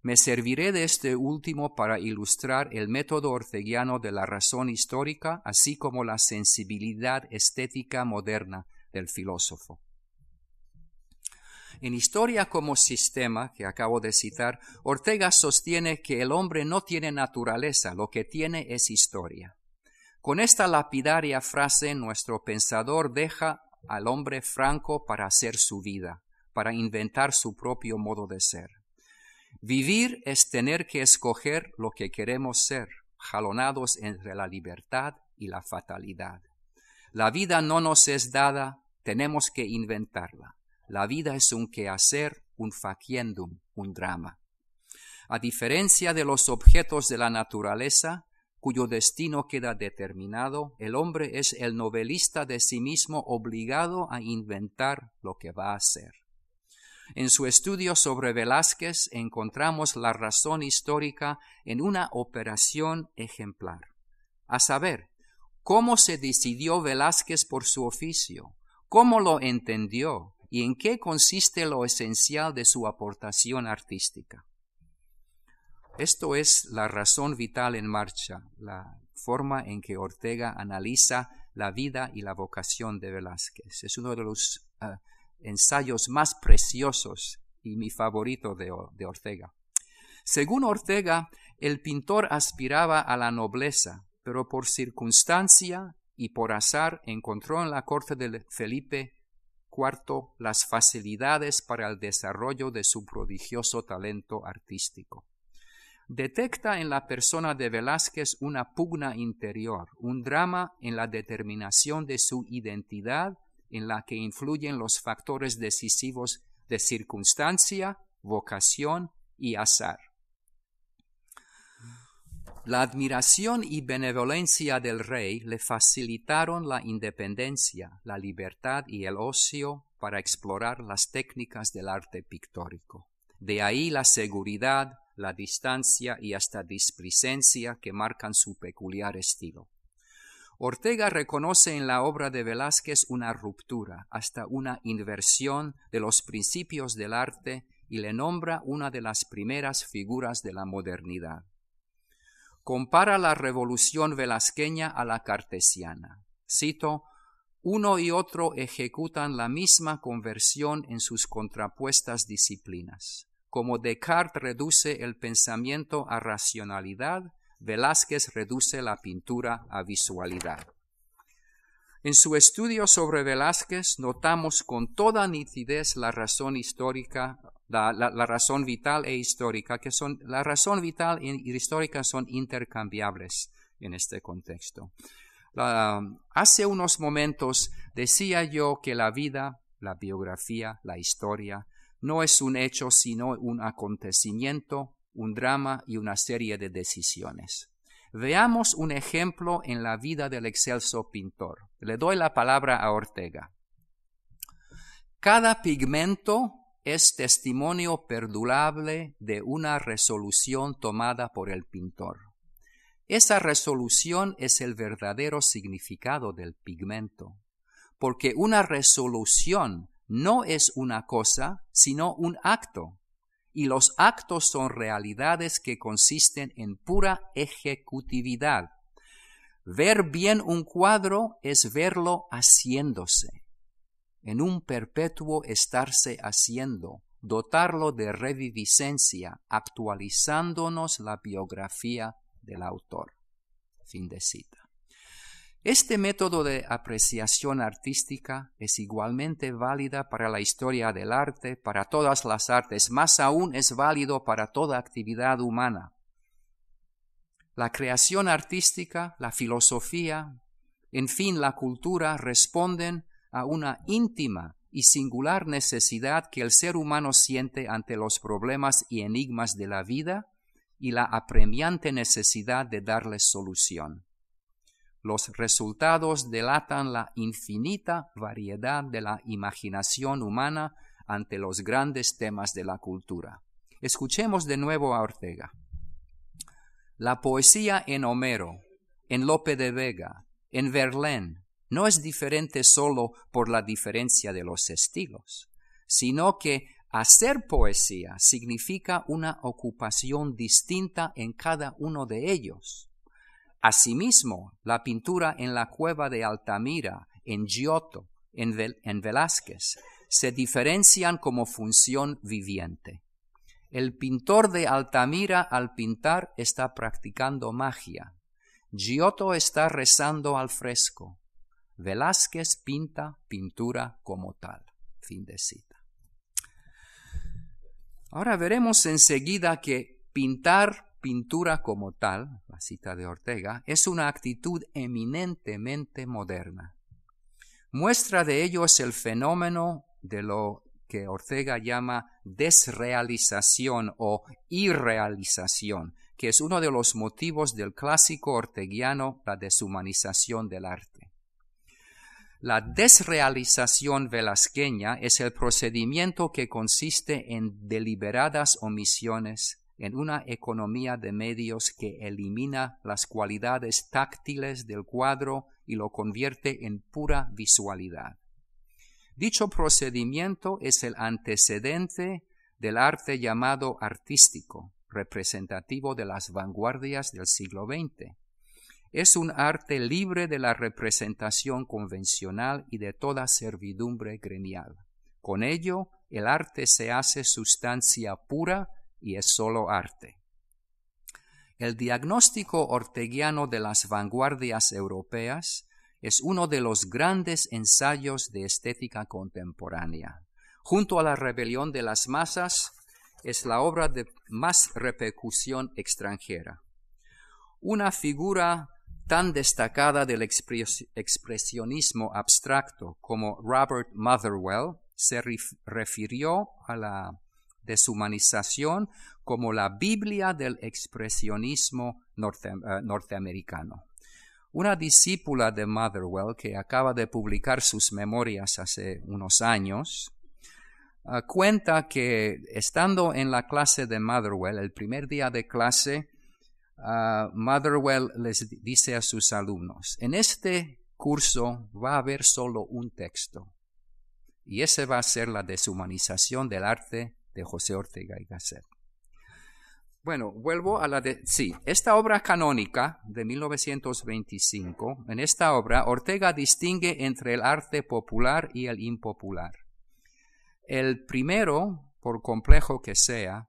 Me serviré de este último para ilustrar el método orteguiano de la razón histórica, así como la sensibilidad estética moderna del filósofo. En Historia como Sistema, que acabo de citar, Ortega sostiene que el hombre no tiene naturaleza, lo que tiene es historia. Con esta lapidaria frase, nuestro pensador deja al hombre franco para hacer su vida, para inventar su propio modo de ser. Vivir es tener que escoger lo que queremos ser, jalonados entre la libertad y la fatalidad. La vida no nos es dada, tenemos que inventarla. La vida es un quehacer, un faciendum, un drama. A diferencia de los objetos de la naturaleza, cuyo destino queda determinado, el hombre es el novelista de sí mismo obligado a inventar lo que va a ser. En su estudio sobre Velázquez encontramos la razón histórica en una operación ejemplar, a saber, cómo se decidió Velázquez por su oficio, cómo lo entendió y en qué consiste lo esencial de su aportación artística. Esto es la razón vital en marcha, la forma en que Ortega analiza la vida y la vocación de Velázquez. Es uno de los eh, ensayos más preciosos y mi favorito de, de Ortega. Según Ortega, el pintor aspiraba a la nobleza, pero por circunstancia y por azar encontró en la corte de Felipe IV las facilidades para el desarrollo de su prodigioso talento artístico. Detecta en la persona de Velázquez una pugna interior, un drama en la determinación de su identidad en la que influyen los factores decisivos de circunstancia, vocación y azar. La admiración y benevolencia del rey le facilitaron la independencia, la libertad y el ocio para explorar las técnicas del arte pictórico. De ahí la seguridad, la distancia y hasta displicencia que marcan su peculiar estilo. Ortega reconoce en la obra de Velázquez una ruptura, hasta una inversión de los principios del arte y le nombra una de las primeras figuras de la modernidad compara la revolución velasqueña a la cartesiana. Cito, uno y otro ejecutan la misma conversión en sus contrapuestas disciplinas. Como Descartes reduce el pensamiento a racionalidad, Velázquez reduce la pintura a visualidad. En su estudio sobre Velázquez notamos con toda nitidez la razón histórica la, razón vital e histórica, que son, la razón vital y histórica son intercambiables en este contexto. hace unos momentos decía yo que la vida, la biografía, la historia, no es un hecho sino un acontecimiento, un drama y una serie de decisiones. Veamos un ejemplo en la vida del excelso pintor. Le doy la palabra a Ortega. Cada pigmento es testimonio perdurable de una resolución tomada por el pintor. Esa resolución es el verdadero significado del pigmento, porque una resolución no es una cosa, sino un acto, y los actos son realidades que consisten en pura ejecutividad. Ver bien un cuadro es verlo haciéndose en un perpetuo estarse haciendo, dotarlo de reviviscencia, actualizándonos la biografía del autor. Fin de cita. Este método de apreciación artística es igualmente válida para la historia del arte, para todas las artes, más aún es válido para toda actividad humana. La creación artística, la filosofía, en fin, la cultura responden a una íntima y singular necesidad que el ser humano siente ante los problemas y enigmas de la vida y la apremiante necesidad de darles solución. Los resultados delatan la infinita variedad de la imaginación humana ante los grandes temas de la cultura. Escuchemos de nuevo a Ortega. La poesía en Homero, en Lope de Vega, en Verlaine, no es diferente solo por la diferencia de los estilos, sino que hacer poesía significa una ocupación distinta en cada uno de ellos. Asimismo, la pintura en la cueva de Altamira, en Giotto, en, en Velázquez, se diferencian como función viviente. El pintor de Altamira al pintar está practicando magia. Giotto está rezando al fresco. Velázquez pinta pintura como tal. Fin de cita. Ahora veremos enseguida que pintar pintura como tal, la cita de Ortega, es una actitud eminentemente moderna. Muestra de ello es el fenómeno de lo que Ortega llama desrealización o irrealización, que es uno de los motivos del clásico orteguiano, la deshumanización del arte. La desrealización velasqueña es el procedimiento que consiste en deliberadas omisiones, en una economía de medios que elimina las cualidades táctiles del cuadro y lo convierte en pura visualidad. Dicho procedimiento es el antecedente del arte llamado artístico, representativo de las vanguardias del siglo XX. Es un arte libre de la representación convencional y de toda servidumbre gremial. Con ello, el arte se hace sustancia pura y es solo arte. El diagnóstico orteguiano de las vanguardias europeas es uno de los grandes ensayos de estética contemporánea. Junto a la rebelión de las masas, es la obra de más repercusión extranjera. Una figura tan destacada del expresionismo abstracto como Robert Motherwell se refirió a la deshumanización como la Biblia del expresionismo eh, norteamericano. Una discípula de Motherwell que acaba de publicar sus memorias hace unos años, ah, cuenta que estando en la clase de Motherwell, el primer día de clase, uh, Motherwell les dice a sus alumnos, en este curso va a haber solo un texto, y ese va a ser la deshumanización del arte de José Ortega y Gasset. Bueno, vuelvo a la de... Sí, esta obra canónica de 1925, en esta obra Ortega distingue entre el arte popular y el impopular. El primero, por complejo que sea,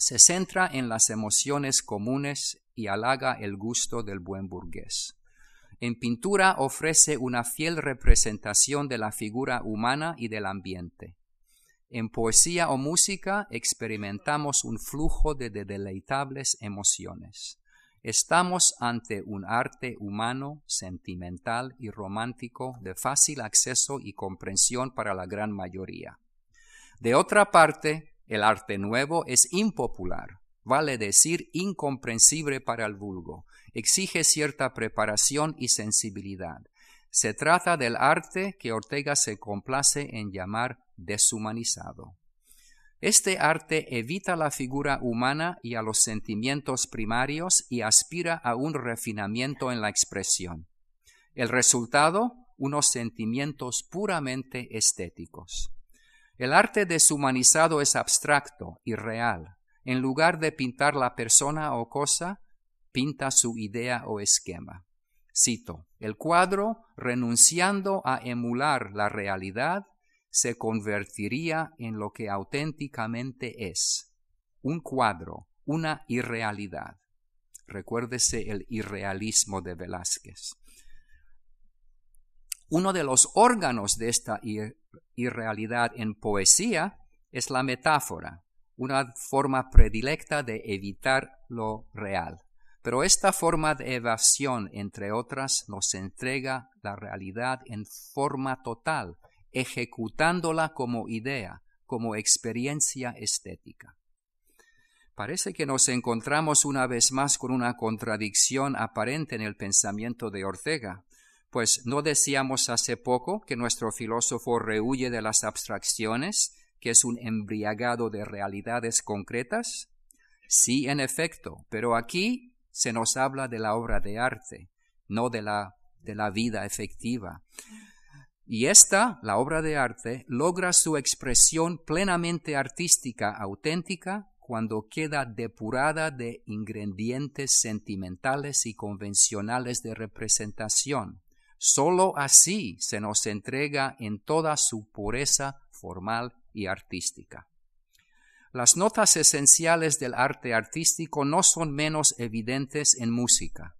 se centra en las emociones comunes y halaga el gusto del buen burgués. En pintura ofrece una fiel representación de la figura humana y del ambiente. En poesía o música experimentamos un flujo de deleitables emociones. Estamos ante un arte humano, sentimental y romántico de fácil acceso y comprensión para la gran mayoría. De otra parte, el arte nuevo es impopular, vale decir incomprensible para el vulgo, exige cierta preparación y sensibilidad. Se trata del arte que Ortega se complace en llamar deshumanizado. Este arte evita la figura humana y a los sentimientos primarios y aspira a un refinamiento en la expresión. El resultado, unos sentimientos puramente estéticos. El arte deshumanizado es abstracto y real. En lugar de pintar la persona o cosa, pinta su idea o esquema. Cito, el cuadro, renunciando a emular la realidad, se convertiría en lo que auténticamente es, un cuadro, una irrealidad. Recuérdese el irrealismo de Velázquez. Uno de los órganos de esta irrealidad en poesía es la metáfora, una forma predilecta de evitar lo real. Pero esta forma de evasión, entre otras, nos entrega la realidad en forma total, ejecutándola como idea, como experiencia estética. Parece que nos encontramos una vez más con una contradicción aparente en el pensamiento de Ortega, pues no decíamos hace poco que nuestro filósofo rehuye de las abstracciones, que es un embriagado de realidades concretas. Sí, en efecto, pero aquí se nos habla de la obra de arte, no de la, de la vida efectiva. Y esta, la obra de arte, logra su expresión plenamente artística, auténtica, cuando queda depurada de ingredientes sentimentales y convencionales de representación. Solo así se nos entrega en toda su pureza formal y artística. Las notas esenciales del arte artístico no son menos evidentes en música.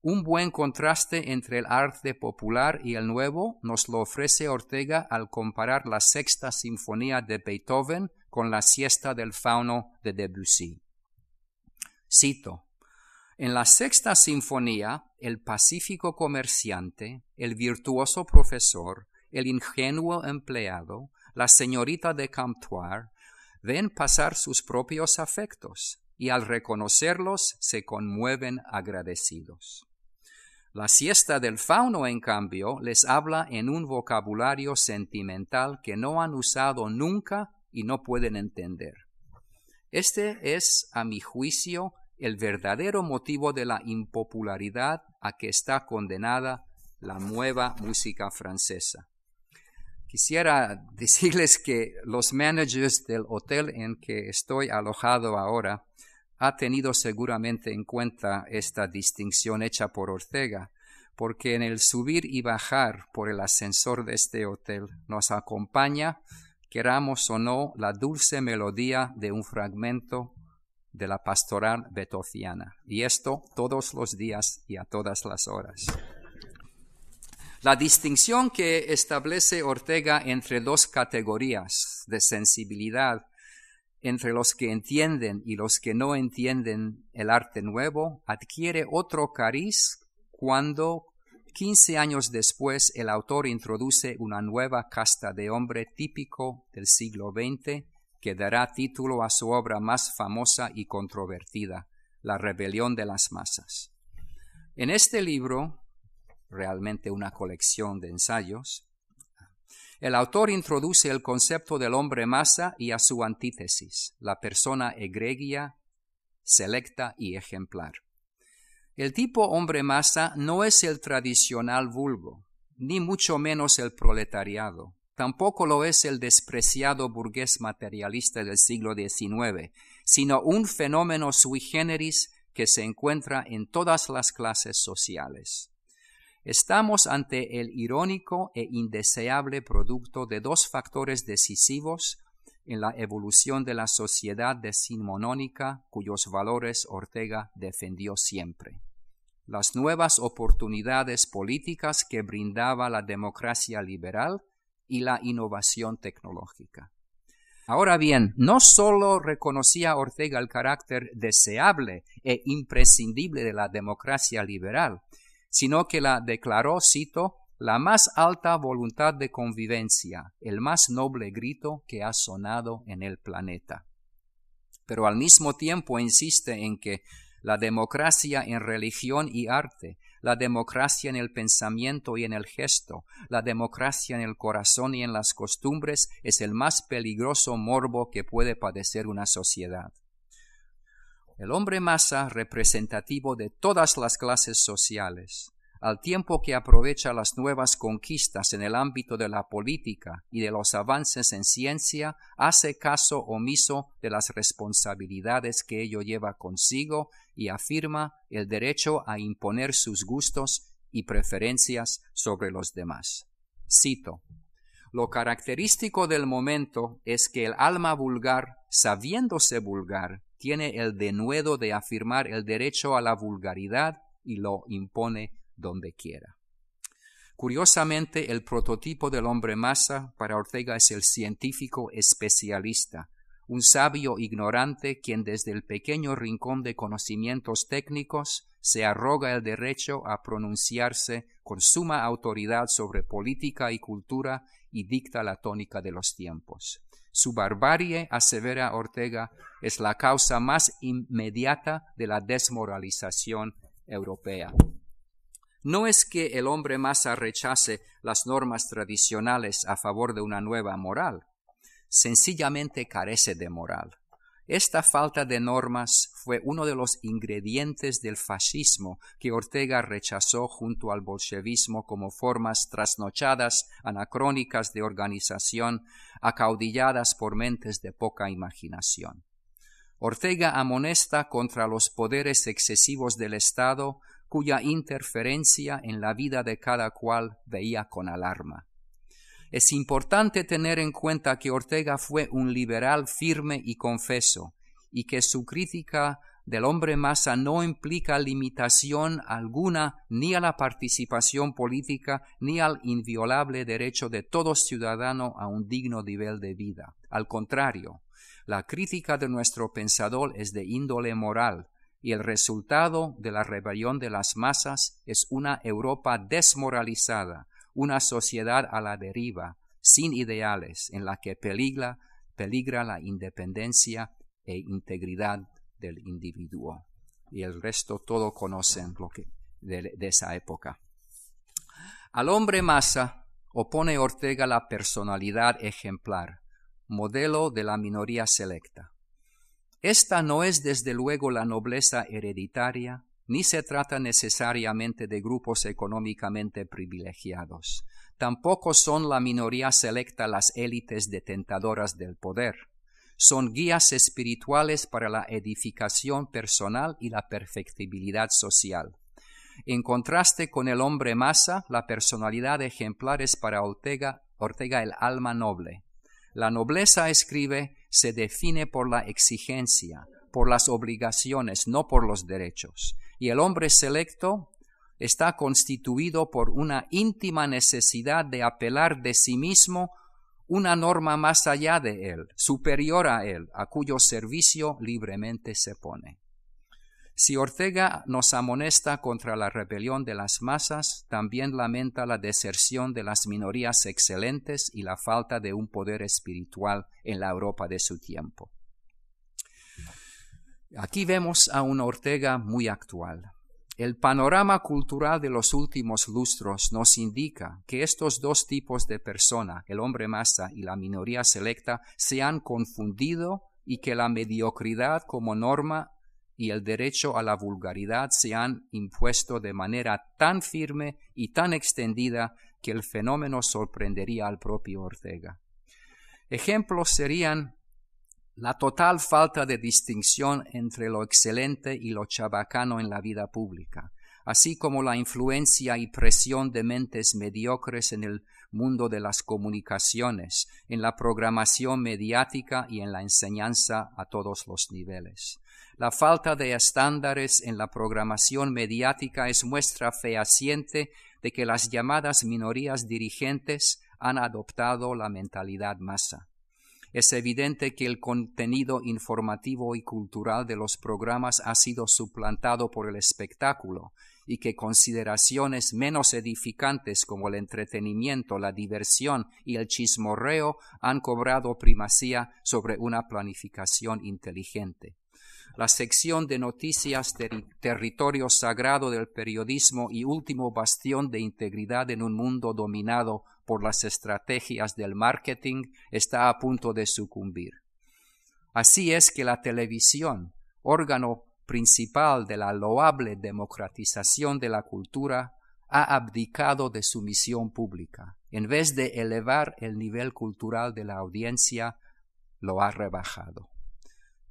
Un buen contraste entre el arte popular y el nuevo nos lo ofrece Ortega al comparar la sexta sinfonía de Beethoven con la siesta del fauno de Debussy. Cito, en la sexta sinfonía, el pacífico comerciante, el virtuoso profesor, el ingenuo empleado, la señorita de Camptoire, ven pasar sus propios afectos y al reconocerlos se conmueven agradecidos. La siesta del fauno, en cambio, les habla en un vocabulario sentimental que no han usado nunca y no pueden entender. Este es, a mi juicio, el verdadero motivo de la impopularidad a que está condenada la nueva música francesa. Quisiera decirles que los managers del hotel en que estoy alojado ahora ha tenido seguramente en cuenta esta distinción hecha por Ortega, porque en el subir y bajar por el ascensor de este hotel nos acompaña, queramos o no, la dulce melodía de un fragmento de la pastoral betociana, y esto todos los días y a todas las horas. La distinción que establece Ortega entre dos categorías de sensibilidad, entre los que entienden y los que no entienden el arte nuevo, adquiere otro cariz cuando, quince años después, el autor introduce una nueva casta de hombre típico del siglo XX que dará título a su obra más famosa y controvertida, La rebelión de las masas. En este libro, realmente una colección de ensayos, el autor introduce el concepto del hombre masa y a su antítesis, la persona egregia, selecta y ejemplar. El tipo hombre masa no es el tradicional vulgo, ni mucho menos el proletariado. Tampoco lo es el despreciado burgués materialista del siglo XIX, sino un fenómeno sui generis que se encuentra en todas las clases sociales. Estamos ante el irónico e indeseable producto de dos factores decisivos en la evolución de la sociedad decimonónica cuyos valores Ortega defendió siempre. Las nuevas oportunidades políticas que brindaba la democracia liberal y la innovación tecnológica. Ahora bien, no sólo reconocía Ortega el carácter deseable e imprescindible de la democracia liberal, sino que la declaró, cito, la más alta voluntad de convivencia, el más noble grito que ha sonado en el planeta. Pero al mismo tiempo insiste en que la democracia en religión y arte, la democracia en el pensamiento y en el gesto, la democracia en el corazón y en las costumbres es el más peligroso morbo que puede padecer una sociedad. El hombre masa representativo de todas las clases sociales, al tiempo que aprovecha las nuevas conquistas en el ámbito de la política y de los avances en ciencia, hace caso omiso de las responsabilidades que ello lleva consigo y afirma el derecho a imponer sus gustos y preferencias sobre los demás. Cito lo característico del momento es que el alma vulgar, sabiéndose vulgar, tiene el denuedo de afirmar el derecho a la vulgaridad y lo impone donde quiera. Curiosamente, el prototipo del hombre masa para Ortega es el científico especialista, un sabio ignorante quien desde el pequeño rincón de conocimientos técnicos se arroga el derecho a pronunciarse con suma autoridad sobre política y cultura y dicta la tónica de los tiempos. Su barbarie, asevera Ortega, es la causa más inmediata de la desmoralización europea. No es que el hombre masa rechace las normas tradicionales a favor de una nueva moral, sencillamente carece de moral. Esta falta de normas fue uno de los ingredientes del fascismo que Ortega rechazó junto al bolchevismo como formas trasnochadas, anacrónicas de organización, acaudilladas por mentes de poca imaginación. Ortega amonesta contra los poderes excesivos del Estado, cuya interferencia en la vida de cada cual veía con alarma. Es importante tener en cuenta que Ortega fue un liberal firme y confeso, y que su crítica del hombre masa no implica limitación alguna ni a la participación política ni al inviolable derecho de todo ciudadano a un digno nivel de vida. Al contrario, la crítica de nuestro pensador es de índole moral, y el resultado de la rebelión de las masas es una Europa desmoralizada, una sociedad a la deriva, sin ideales, en la que peligra, peligra la independencia e integridad del individuo. Y el resto todo conocen lo que, de, de esa época. Al hombre masa opone Ortega la personalidad ejemplar, modelo de la minoría selecta. Esta no es desde luego la nobleza hereditaria, ni se trata necesariamente de grupos económicamente privilegiados. tampoco son la minoría selecta las élites detentadoras del poder. Son guías espirituales para la edificación personal y la perfectibilidad social. En contraste con el hombre masa, la personalidad ejemplar es para Ortega, Ortega el alma noble. La nobleza, escribe, se define por la exigencia, por las obligaciones, no por los derechos. Y el hombre selecto está constituido por una íntima necesidad de apelar de sí mismo una norma más allá de él, superior a él, a cuyo servicio libremente se pone. Si Ortega nos amonesta contra la rebelión de las masas, también lamenta la deserción de las minorías excelentes y la falta de un poder espiritual en la Europa de su tiempo. Aquí vemos a un Ortega muy actual. El panorama cultural de los últimos lustros nos indica que estos dos tipos de persona, el hombre masa y la minoría selecta, se han confundido y que la mediocridad como norma y el derecho a la vulgaridad se han impuesto de manera tan firme y tan extendida que el fenómeno sorprendería al propio Ortega. Ejemplos serían la total falta de distinción entre lo excelente y lo chabacano en la vida pública, así como la influencia y presión de mentes mediocres en el mundo de las comunicaciones, en la programación mediática y en la enseñanza a todos los niveles. La falta de estándares en la programación mediática es muestra fehaciente de que las llamadas minorías dirigentes han adoptado la mentalidad masa es evidente que el contenido informativo y cultural de los programas ha sido suplantado por el espectáculo y que consideraciones menos edificantes como el entretenimiento, la diversión y el chismorreo han cobrado primacía sobre una planificación inteligente. La sección de noticias territorio sagrado del periodismo y último bastión de integridad en un mundo dominado por las estrategias del marketing está a punto de sucumbir. Así es que la televisión, órgano principal de la loable democratización de la cultura, ha abdicado de su misión pública. En vez de elevar el nivel cultural de la audiencia, lo ha rebajado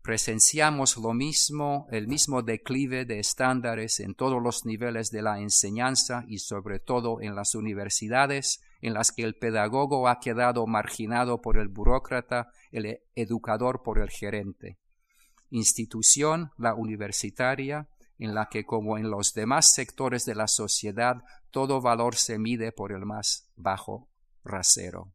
presenciamos lo mismo, el mismo declive de estándares en todos los niveles de la enseñanza y sobre todo en las universidades, en las que el pedagogo ha quedado marginado por el burócrata, el educador por el gerente. Institución, la universitaria, en la que como en los demás sectores de la sociedad todo valor se mide por el más bajo rasero.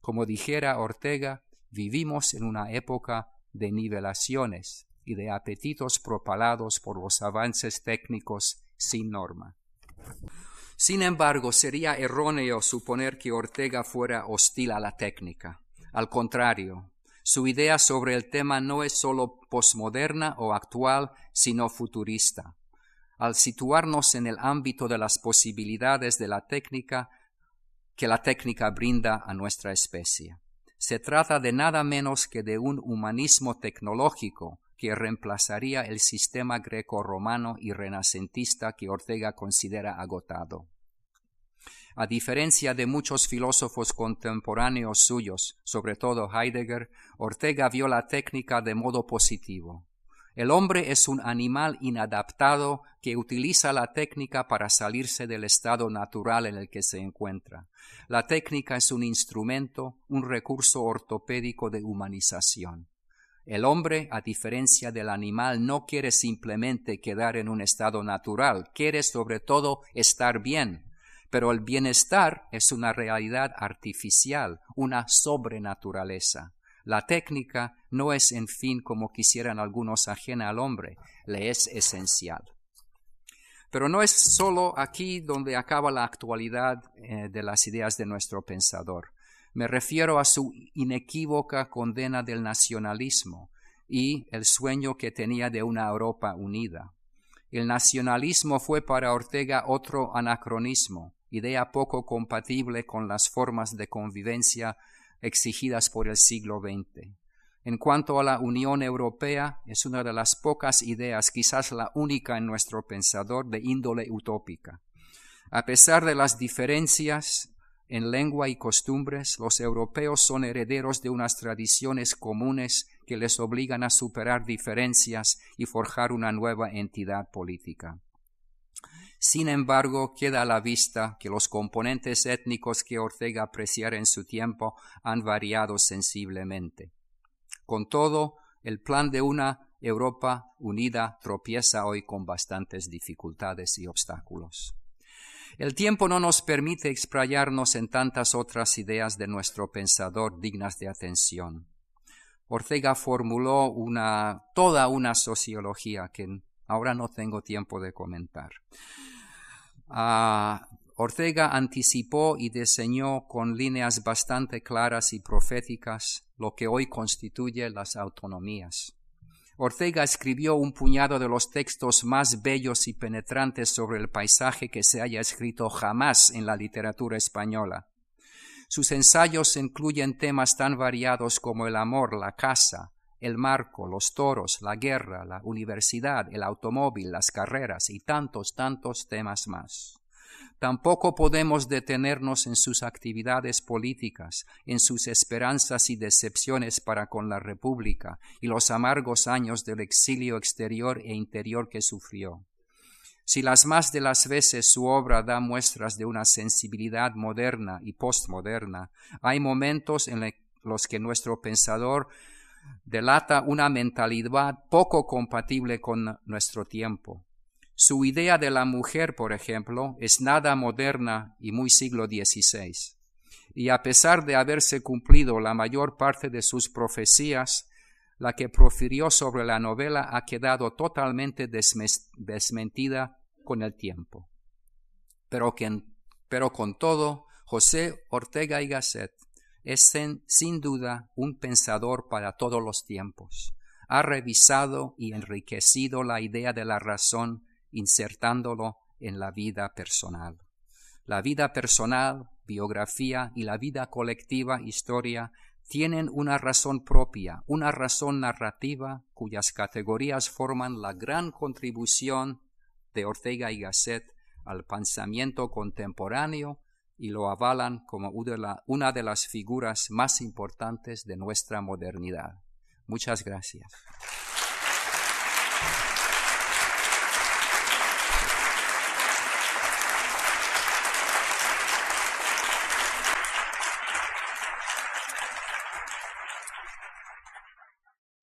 Como dijera Ortega, vivimos en una época de nivelaciones y de apetitos propalados por los avances técnicos sin norma. Sin embargo, sería erróneo suponer que Ortega fuera hostil a la técnica. Al contrario, su idea sobre el tema no es sólo posmoderna o actual, sino futurista. Al situarnos en el ámbito de las posibilidades de la técnica que la técnica brinda a nuestra especie. Se trata de nada menos que de un humanismo tecnológico que reemplazaría el sistema greco-romano y renacentista que Ortega considera agotado. A diferencia de muchos filósofos contemporáneos suyos, sobre todo Heidegger, Ortega vio la técnica de modo positivo. El hombre es un animal inadaptado que utiliza la técnica para salirse del estado natural en el que se encuentra. La técnica es un instrumento, un recurso ortopédico de humanización. El hombre, a diferencia del animal, no quiere simplemente quedar en un estado natural, quiere sobre todo estar bien. Pero el bienestar es una realidad artificial, una sobrenaturaleza. La técnica no es, en fin, como quisieran algunos, ajena al hombre, le es esencial. Pero no es solo aquí donde acaba la actualidad eh, de las ideas de nuestro pensador. Me refiero a su inequívoca condena del nacionalismo y el sueño que tenía de una Europa unida. El nacionalismo fue para Ortega otro anacronismo, idea poco compatible con las formas de convivencia exigidas por el siglo XX. En cuanto a la Unión Europea, es una de las pocas ideas, quizás la única en nuestro pensador, de índole utópica. A pesar de las diferencias, En lengua y costumbres, los europeos son herederos de unas tradiciones comunes que les obligan a superar diferencias y forjar una nueva entidad política. Sin embargo, queda a la vista que los componentes étnicos que Ortega apreciara en su tiempo han variado sensiblemente. Con todo, el plan de una Europa unida tropieza hoy con bastantes dificultades y obstáculos. El tiempo no nos permite explayarnos en tantas otras ideas de nuestro pensador dignas de atención. Ortega formuló una, toda una sociología que ahora no tengo tiempo de comentar. Ah, Ortega anticipó y diseñó con líneas bastante claras y proféticas lo que hoy constituye las autonomías. Ortega escribió un puñado de los textos más bellos y penetrantes sobre el paisaje que se haya escrito jamás en la literatura española. Sus ensayos incluyen temas tan variados como el amor, la casa, el marco, los toros, la guerra, la universidad, el automóvil, las carreras y tantos, tantos temas más. Tampoco podemos detenernos en sus actividades políticas, en sus esperanzas y decepciones para con la República y los amargos años del exilio exterior e interior que sufrió. Si las más de las veces su obra da muestras de una sensibilidad moderna y postmoderna, hay momentos en los que nuestro pensador delata una mentalidad poco compatible con nuestro tiempo, su idea de la mujer, por ejemplo, es nada moderna y muy siglo XVI. Y a pesar de haberse cumplido la mayor parte de sus profecías, la que profirió sobre la novela ha quedado totalmente desmentida con el tiempo. Pero, pero con todo, José Ortega y Gasset es sin duda un pensador para todos los tiempos. Ha revisado y enriquecido la idea de la razón insertándolo en la vida personal. La vida personal, biografía y la vida colectiva, historia, tienen una razón propia, una razón narrativa cuyas categorías forman la gran contribución de Ortega y Gasset al pensamiento contemporáneo y lo avalan como una de las figuras más importantes de nuestra modernidad. Muchas gracias.